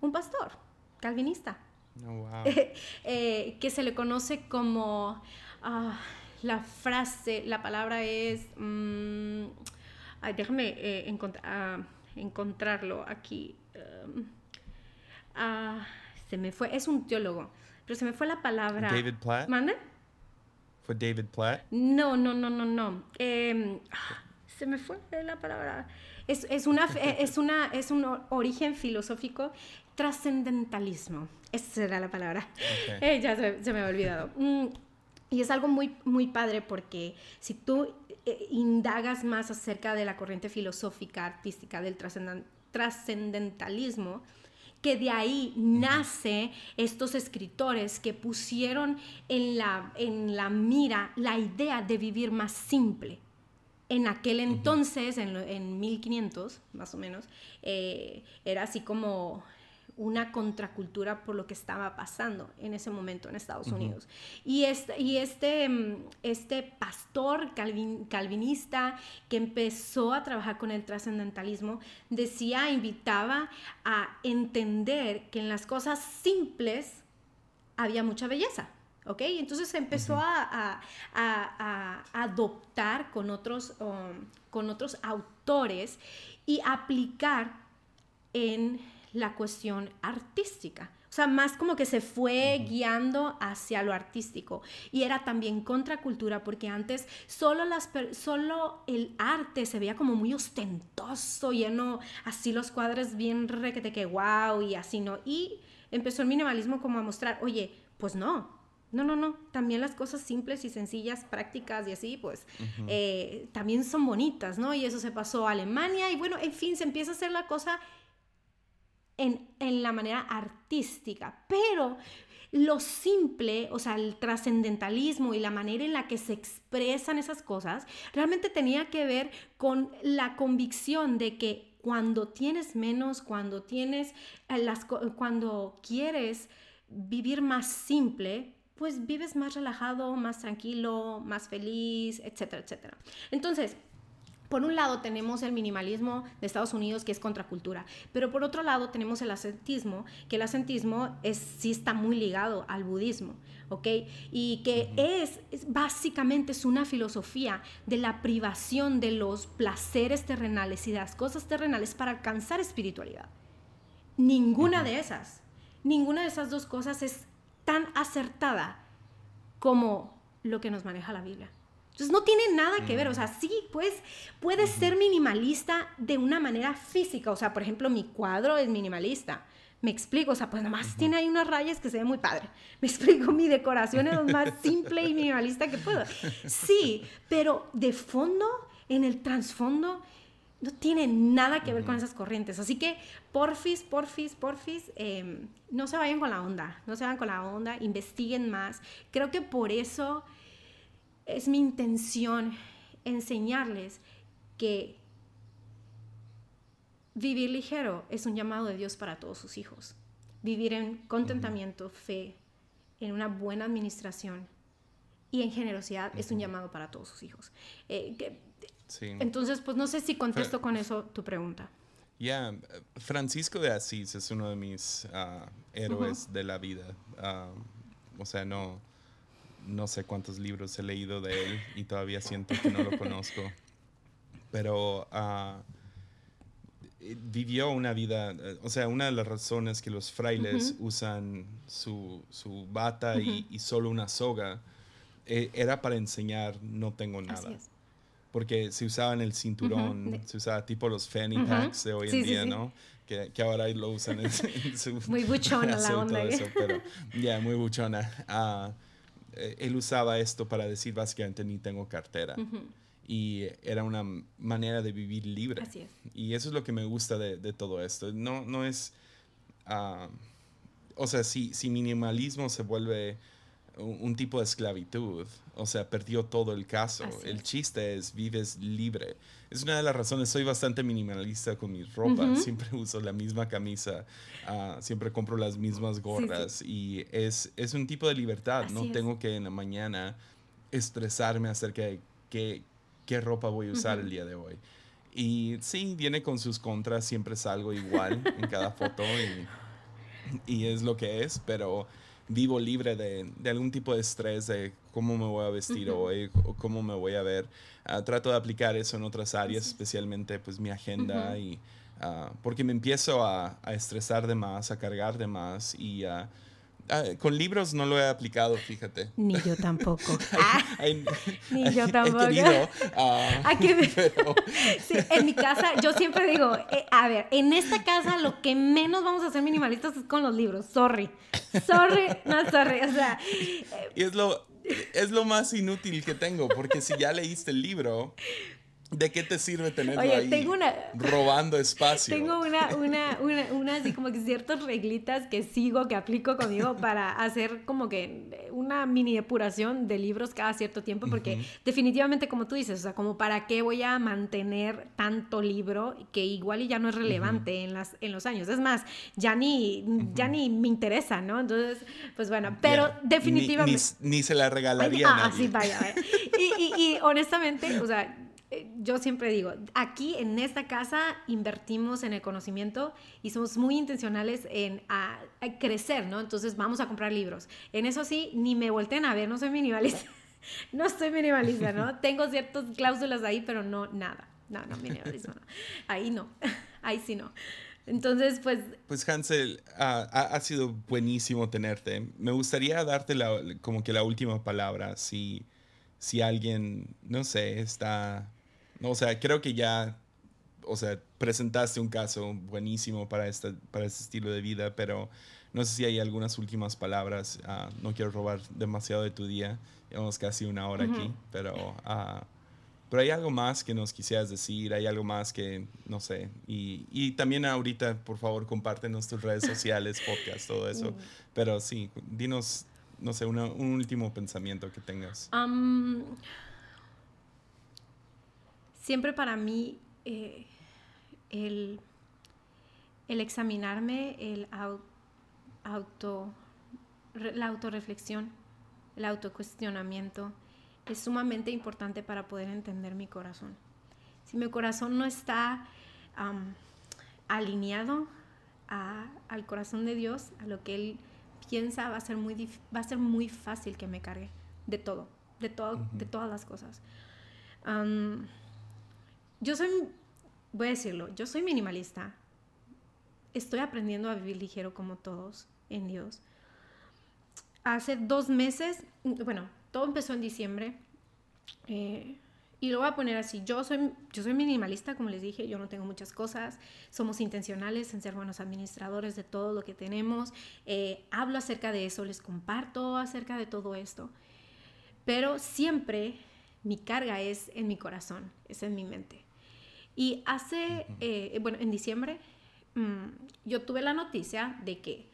Un pastor, calvinista. Oh, (laughs) que se le conoce como ah, la frase, la palabra es. Mm, déjame ah, encontrarlo aquí. Um, ah, se me fue. Es un teólogo pero se me fue la palabra. David Platt. ¿Mande? ¿Fue David Platt? No, no, no, no, no. Em, se me fue la palabra. Es, es, una, (laughs) es, una, es un origen filosófico, trascendentalismo. Esa será la palabra. (laughs) Eh, ya se, se, me ha olvidado. Mm, y es algo muy, muy padre porque si tú eh, indagas más acerca de la corriente filosófica, artística del trascendentalismo, que de ahí nace estos escritores que pusieron en la, en la mira la idea de vivir más simple. En aquel entonces, en, en 1500 más o menos, eh, era así como una contracultura por lo que estaba pasando en ese momento en Estados Unidos. Y este, y este, mm, este pastor calvinista que empezó a trabajar con el trascendentalismo decía, invitaba a entender que en las cosas simples había mucha belleza. ¿ok? Entonces empezó a, adoptar con otros, um, con otros autores y aplicar en la cuestión artística. O sea, más como que se fue guiando hacia lo artístico. Y era también contracultura porque antes solo, las, solo el arte se veía como muy ostentoso, lleno así los cuadros bien requete que wow y así, ¿no? Y empezó el minimalismo como a mostrar, oye, pues no, no, no, no. También las cosas simples y sencillas, prácticas y así, pues eh, también son bonitas, ¿no? Y eso se pasó a Alemania y bueno, en fin, se empieza a hacer la cosa en, la manera artística, pero lo simple, o sea, el trascendentalismo y la manera en la que se expresan esas cosas, realmente tenía que ver con la convicción de que cuando tienes menos, cuando tienes eh, las cuando quieres vivir más simple, pues vives más relajado, más tranquilo, más feliz, etcétera, etcétera. Entonces, por un lado tenemos el minimalismo de Estados Unidos que es contracultura, pero por otro lado tenemos el ascetismo, que el ascetismo es, sí está muy ligado al budismo, ¿ok? Y que es, básicamente es una filosofía de la privación de los placeres terrenales y de las cosas terrenales para alcanzar espiritualidad. ninguna de esas, ninguna de esas dos cosas es tan acertada como lo que nos maneja la Biblia. Entonces no tiene nada que ver, o sea, sí, pues puedes ser minimalista de una manera física, o sea, por ejemplo, mi cuadro es minimalista. Me explico, o sea, pues nada más tiene ahí unas rayas que se ve muy padre. (laughs) Me explico, mi decoración es lo más (laughs) simple y minimalista que puedo. Sí, pero de fondo, en el trasfondo, no tiene nada que ver con esas corrientes. Así que, porfis, porfis, porfis, em, no se vayan con la onda, no se vayan con la onda, investiguen más. Creo que por eso es mi intención enseñarles que vivir ligero es un llamado de Dios para todos sus hijos. Vivir en contentamiento, fe, en una buena administración y en generosidad es un llamado para todos sus hijos. Eh, entonces, pues no sé si contesto con eso tu pregunta. Ya, Francisco de Asís es uno de mis ah, héroes de la vida. Ah, o sea, no, no sé cuántos libros he leído de él y todavía siento que no lo conozco. Pero uh, vivió una vida, o sea, una de las razones que los frailes usan su, su bata y, y, solo una soga eh, era para enseñar no tengo nada. Porque se usaba en el cinturón, se usaba tipo los fanny packs de hoy en día, ¿no? Que, que, ahora lo usan en, su... Muy buchona la (laughs) onda. Eso, pero ya, muy buchona. Eh, él usaba esto para decir básicamente ni tengo cartera. Y era una manera de vivir libre. Así es. Y eso es lo que me gusta de, de todo esto. No, no es... Uh, o sea, si, si minimalismo se vuelve un, tipo de esclavitud. O sea, perdió todo el caso. el chiste es vives libre. Es una de las razones, soy bastante minimalista con mi ropa. Siempre uso la misma camisa, ah, siempre compro las mismas gorras y es, es un tipo de libertad. no tengo que en la mañana estresarme acerca de qué, qué ropa voy a usar el día de hoy. Y sí, viene con sus contras, siempre salgo igual en cada foto y, y es lo que es, pero vivo libre de, de, algún tipo de estrés de cómo me voy a vestir hoy o cómo me voy a ver. Ah, trato de aplicar eso en otras áreas, especialmente pues mi agenda y uh, porque me empiezo a, a, estresar de más, a cargar de más y uh, Ah, con libros no lo he aplicado, fíjate. Ni yo tampoco. (laughs) ni yo tampoco. He querido, (laughs) ah, (laughs) sí, en mi casa, yo siempre digo, eh, a ver, en esta casa lo que menos vamos a hacer minimalistas es con los libros. Sorry. Sorry, no sorry. O sea. Y es lo, es lo más inútil que tengo, porque si ya leíste el libro, ¿De qué te sirve tenerlo ahí tengo una, robando espacio? Tengo una, una, una, una, así como que ciertas reglitas que sigo, que aplico conmigo (laughs) para hacer como que una mini depuración de libros cada cierto tiempo, porque definitivamente como tú dices, o sea, como para qué voy a mantener tanto libro que igual y ya no es relevante en, las, en los años. Es más, ya ni, ya ni me interesa, ¿no? Entonces, pues bueno, pero definitivamente... Ni, se la regalaría a ah, nadie. vaya, vaya. Y, y, y honestamente, o sea yo siempre digo, aquí en esta casa invertimos en el conocimiento y somos muy intencionales en a, crecer, ¿no? Entonces vamos a comprar libros. En eso sí, ni me volteen a ver, no soy minimalista. (laughs) no soy minimalista, ¿no? (laughs) Tengo ciertas cláusulas ahí, pero no, nada. No, no, minimalismo no. Ahí no. (laughs) Ahí sí no. Entonces, pues... Pues Hansel, ha, ha, sido buenísimo tenerte. Me gustaría darte la, como que la última palabra. Si, si alguien, no sé, está o sea, creo que ya, o sea, presentaste un caso buenísimo para este, para este estilo de vida, pero no sé si hay algunas últimas palabras. Ah, no quiero robar demasiado de tu día. Llevamos casi una hora aquí, pero, uh, pero hay algo más que nos quisieras decir, hay algo más que, no sé. Y, y también ahorita, por favor, comparte nuestras redes (laughs) sociales, podcast, todo eso. Pero sí, dinos, no sé, un último pensamiento que tengas siempre para mí eh, el, examinarme, el auto, la autorreflexión, el autocuestionamiento es sumamente importante para poder entender mi corazón. Si mi corazón no está alineado al corazón de Dios, a lo que Él piensa, va a ser muy, va a ser muy fácil que me cargue de todo, de, todo, de todas las cosas yo soy, voy a decirlo, yo soy minimalista. estoy aprendiendo a vivir ligero como todos en Dios. Hace dos meses, bueno, todo empezó en diciembre. Eh, y lo voy a poner así, yo soy, yo soy minimalista, como les dije, yo no tengo muchas cosas, somos intencionales en ser buenos administradores de todo lo que tenemos, eh, hablo acerca de eso, les comparto acerca de todo esto, pero siempre mi carga es en mi corazón, es en mi mente. Y hace, eh, bueno, en diciembre mm, yo tuve la noticia de que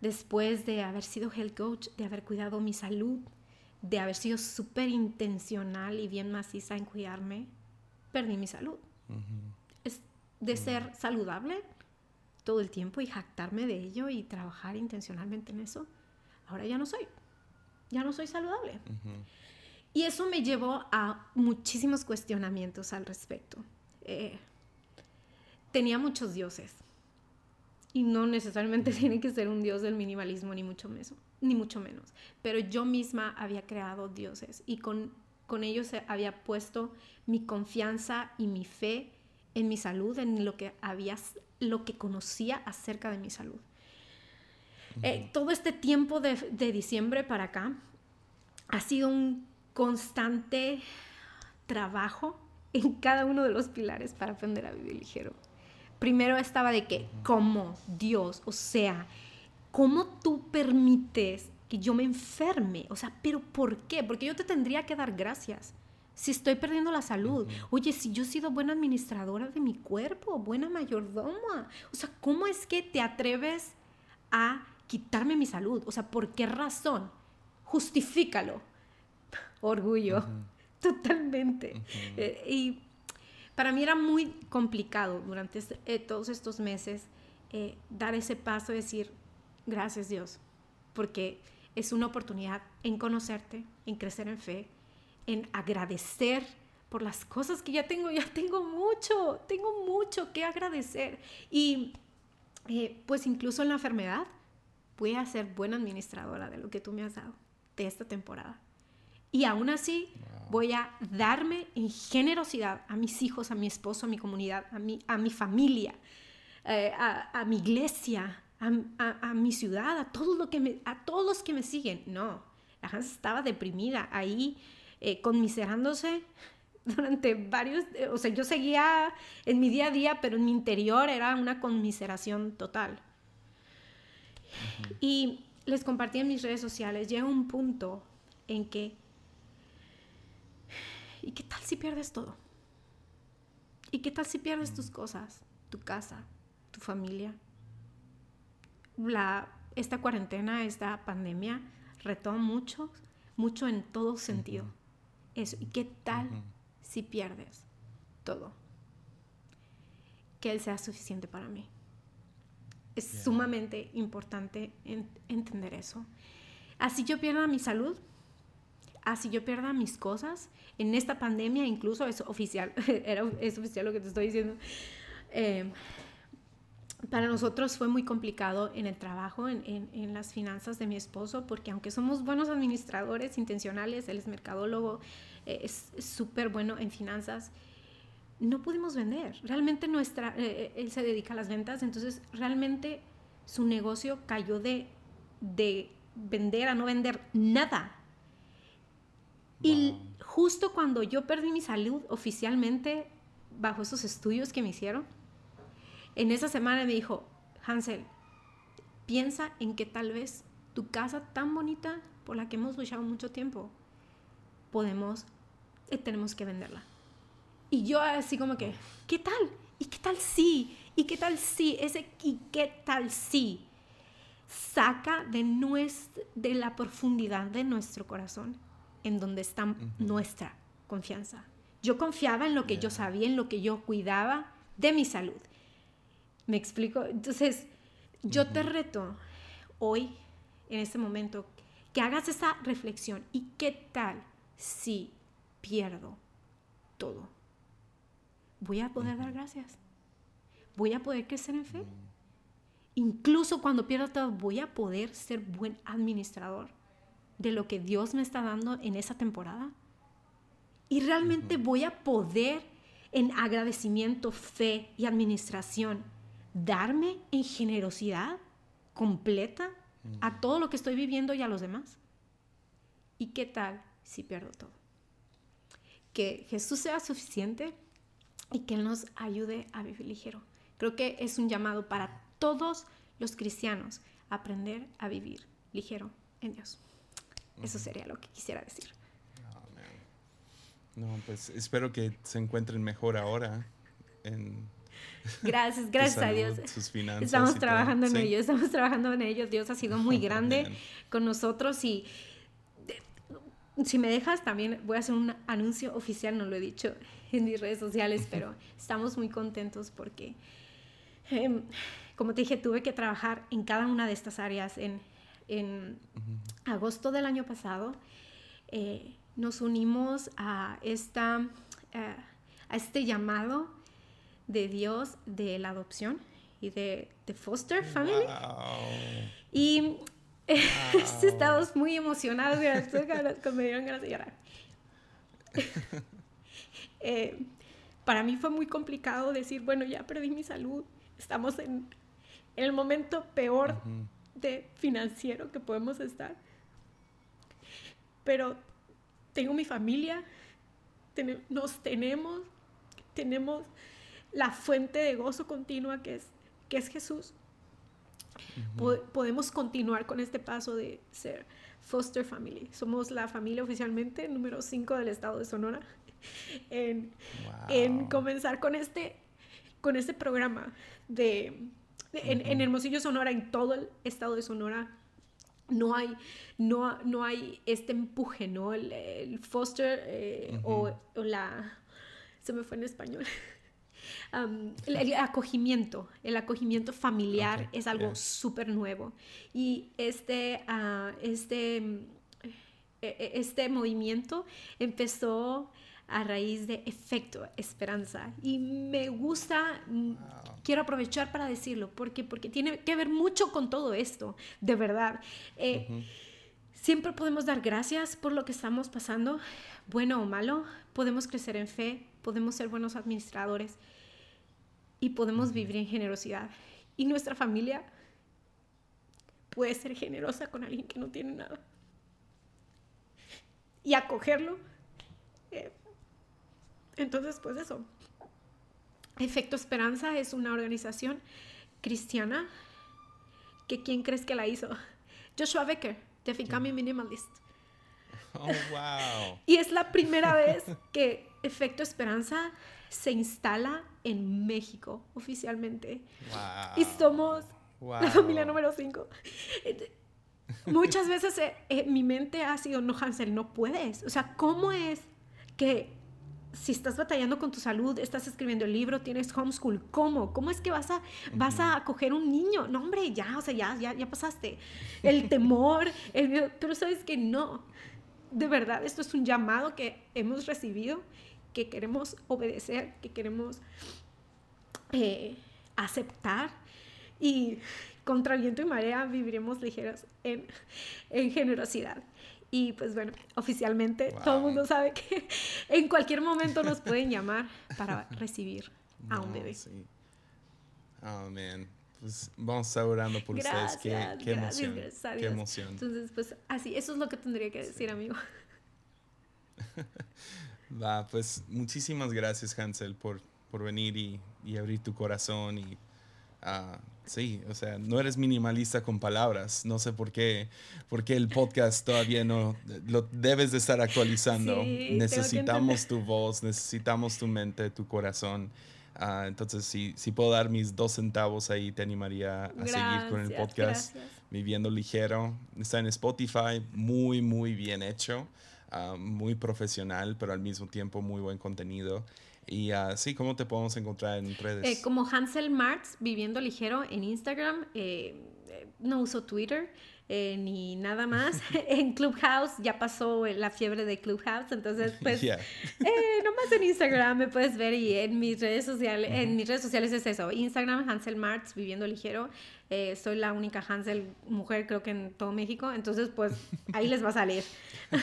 después de haber sido health coach, de haber cuidado mi salud, de haber sido súper intencional y bien maciza en cuidarme, perdí mi salud. Es de ser saludable todo el tiempo y jactarme de ello y trabajar intencionalmente en eso. Ahora ya no soy. Ya no soy saludable. Y eso me llevó a muchísimos cuestionamientos al respecto. Eh, tenía muchos dioses. Y no necesariamente (laughs) tiene que ser un dios del minimalismo, ni mucho menos ni mucho menos. Pero yo misma había creado dioses y con, con ellos había puesto mi confianza y mi fe en mi salud, en lo que, había, lo que conocía acerca de mi salud. Eh, todo este tiempo de, de diciembre para acá ha sido un constante trabajo en cada uno de los pilares para aprender a vivir ligero. Primero estaba de que, como Dios, o sea, ¿cómo tú permites que yo me enferme? O sea, ¿pero por qué? Porque yo te tendría que dar gracias. Si estoy perdiendo la salud. Oye, si yo he sido buena administradora de mi cuerpo, buena mayordoma. O sea, ¿cómo es que te atreves a quitarme mi salud? O sea, ¿por qué razón? Justifícalo. (laughs) Orgullo. Totalmente. Eh, y para mí era muy complicado durante eh, todos estos meses eh, dar ese paso, decir, Gracias Dios, porque es una oportunidad en conocerte, en crecer en fe, en agradecer por las cosas que ya tengo, ya tengo mucho, tengo mucho que agradecer. Y pues incluso en la enfermedad voy a ser buena administradora de lo que tú me has dado de esta temporada. Y aún así voy a darme en generosidad a mis hijos, a mi esposo, a mi comunidad, a mi, a mi familia, eh, a, a mi iglesia, a, mi ciudad, a lo que me, a todos los que me siguen. No, la gente estaba deprimida ahí, eh, conmiserándose (laughs) durante varios, eh, o sea, yo seguía en mi día a día, pero en mi interior era una conmiseración total. Y les compartí en mis redes sociales, llega un punto en que, ¿y qué tal si pierdes todo? ¿Y qué tal si pierdes tus cosas, tu casa, tu familia? la, esta cuarentena, esta pandemia, retó mucho, mucho en todo sentido. Eso. ¿Y qué tal si pierdes todo? Que Él sea suficiente para mí. Es sumamente importante entender eso. Así yo pierda mi salud, así yo pierda mis cosas, en esta pandemia incluso es oficial, (laughs) era, es oficial lo que te estoy diciendo. Eh, para nosotros fue muy complicado en el trabajo, en, las finanzas de mi esposo, porque aunque somos buenos administradores intencionales, él es mercadólogo, eh, es súper bueno en finanzas, no pudimos vender. Realmente nuestra, eh, él se dedica a las ventas, entonces realmente su negocio cayó de, de vender a no vender nada. Y justo cuando yo perdí mi salud oficialmente, bajo esos estudios que me hicieron, en esa semana me dijo, Hansel, piensa en que tal vez tu casa tan bonita por la que hemos luchado mucho tiempo, podemos, eh, tenemos que venderla. Y yo así como que, ¿qué tal? ¿Y qué tal sí? ¿Y qué tal sí? Ese ¿y qué tal sí? Saca de, de la profundidad de nuestro corazón en donde está nuestra confianza. Yo confiaba en lo que yo sabía, en lo que yo cuidaba de mi salud. ¿Me explico? Entonces, yo te reto hoy, en este momento, que hagas esa reflexión. ¿Y qué tal si pierdo todo? Voy a poder dar gracias. Voy a poder crecer en fe. Incluso cuando pierda todo, voy a poder ser buen administrador de lo que Dios me está dando en esa temporada. Y realmente voy a poder, en agradecimiento, fe y administración, darme en generosidad completa a todo lo que estoy viviendo y a los demás? ¿Y qué tal si pierdo todo? Que Jesús sea suficiente y que Él nos ayude a vivir ligero. Creo que es un llamado para todos los cristianos aprender a vivir ligero en Dios. Eso sería lo que quisiera decir. No, pues espero que se encuentren mejor ahora en (laughs) Gracias, gracias a Dios. estamos trabajando en ello, estamos trabajando en ello. Dios ha sido muy (laughs) grande con nosotros y si me dejas también voy a hacer un anuncio oficial, no lo he dicho (laughs) en mis redes sociales, pero estamos muy contentos porque, em, como te dije, tuve que trabajar en cada una de estas áreas. En, en agosto del año pasado eh, nos unimos a, esta, eh, a este llamado de Dios de la adopción y de, de foster family. Y (laughs) estamos muy emocionados, me dieron ganas de llorar. (laughs) Eh, para mí fue muy complicado decir, bueno, ya perdí mi salud, estamos en, en el momento peor de financiero que podemos estar. Pero tengo mi familia, nos tenemos, tenemos la fuente de gozo continua que es, que es Jesús. podemos continuar con este paso de ser foster family. Somos la familia oficialmente número 5 del estado de Sonora. En, en, comenzar con este, con este programa de, en, Hermosillo, Sonora, en todo el estado de Sonora, no hay, no, no hay este empuje, ¿no? El, foster eh, o, la... Se me fue en español. (laughs) el, acogimiento, el acogimiento familiar es algo súper nuevo. Y este, uh, este, e, e, este movimiento empezó a raíz de efecto esperanza. Y me gusta, mm, quiero aprovechar para decirlo, porque, porque tiene que ver mucho con todo esto, de verdad. Eh, siempre podemos dar gracias por lo que estamos pasando, bueno o malo, podemos crecer en fe, podemos ser buenos administradores y podemos vivir en generosidad. Y nuestra familia puede ser generosa con alguien que no tiene nada. Y acogerlo. Eh, entonces, pues eso. Efecto Esperanza es una organización cristiana que ¿quién crees que la hizo? Joshua Becker, de Becoming Minimalist. Oh, wow. y es la primera vez que Efecto Esperanza se instala en México oficialmente. Y somos la familia número 5. Muchas veces eh, eh, mi mente ha sido, no, Hansel, no puedes. O sea, ¿cómo es que si estás batallando con tu salud, estás escribiendo el libro, tienes homeschool, ¿cómo? ¿Cómo es que vas a, vas a acoger un niño? No, hombre, ya, o sea, ya, ya, ya pasaste. El temor, (laughs) el pero sabes que no. De verdad, esto es un llamado que hemos recibido que queremos obedecer, que queremos eh, aceptar y contra viento y marea viviremos ligeros en, en generosidad. Y pues bueno, oficialmente todo el mundo sabe que (laughs) en cualquier momento nos pueden llamar para recibir a un bebé. Sí. Oh, man. Pues vamos a estar orando por ustedes. Qué, qué emoción. Qué emoción. Entonces, pues así, eso es lo que tendría que decir, amigo. (laughs) Va, pues muchísimas gracias, Hansel, por, por venir y, y abrir tu corazón. Y uh, sí, o sea, no eres minimalista con palabras. No sé por qué, porque el podcast todavía no lo debes de estar actualizando. necesitamos tu voz, necesitamos tu mente, tu corazón. Uh, entonces, si, si puedo dar mis dos centavos ahí, te animaría a seguir con el podcast Viviendo Ligero. Está en Spotify, muy, muy bien hecho. Ah, muy profesional, pero al mismo tiempo muy buen contenido. Y así, ¿cómo te podemos encontrar en redes? Eh, como Hansel Martz, Viviendo Ligero en Instagram. Eh, eh, no uso Twitter. ni nada más. (laughs) (laughs) en Clubhouse ya pasó la fiebre de Clubhouse, entonces (laughs) pues yeah. nomás en Instagram me puedes ver y en mis redes sociales, en mis redes sociales es eso, Instagram Hansel Martz Viviendo Ligero, Eh, soy la única Hansel mujer, creo que en todo México. Entonces, pues ahí les va a salir. (laughs)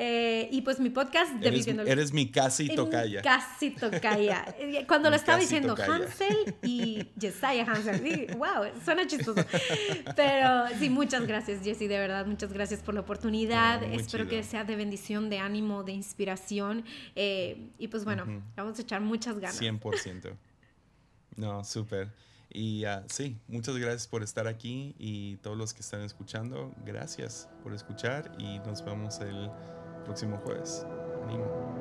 Eh, y pues mi podcast de eres, Eres mi casi tocaya. Casi tocaya. (laughs) Eh, cuando lo estaba diciendo Hansel y Jesiah Hansel. wow, suena chistoso. Pero sí, muchas gracias, Jessie, de verdad. Muchas gracias por la oportunidad. Espero que sea de bendición, de ánimo, de inspiración. y pues bueno, vamos a echar muchas ganas. 100%. No, súper. Y uh, sí, muchas gracias por estar aquí y todos los que están escuchando, gracias por escuchar y nos vemos el próximo jueves. Animo.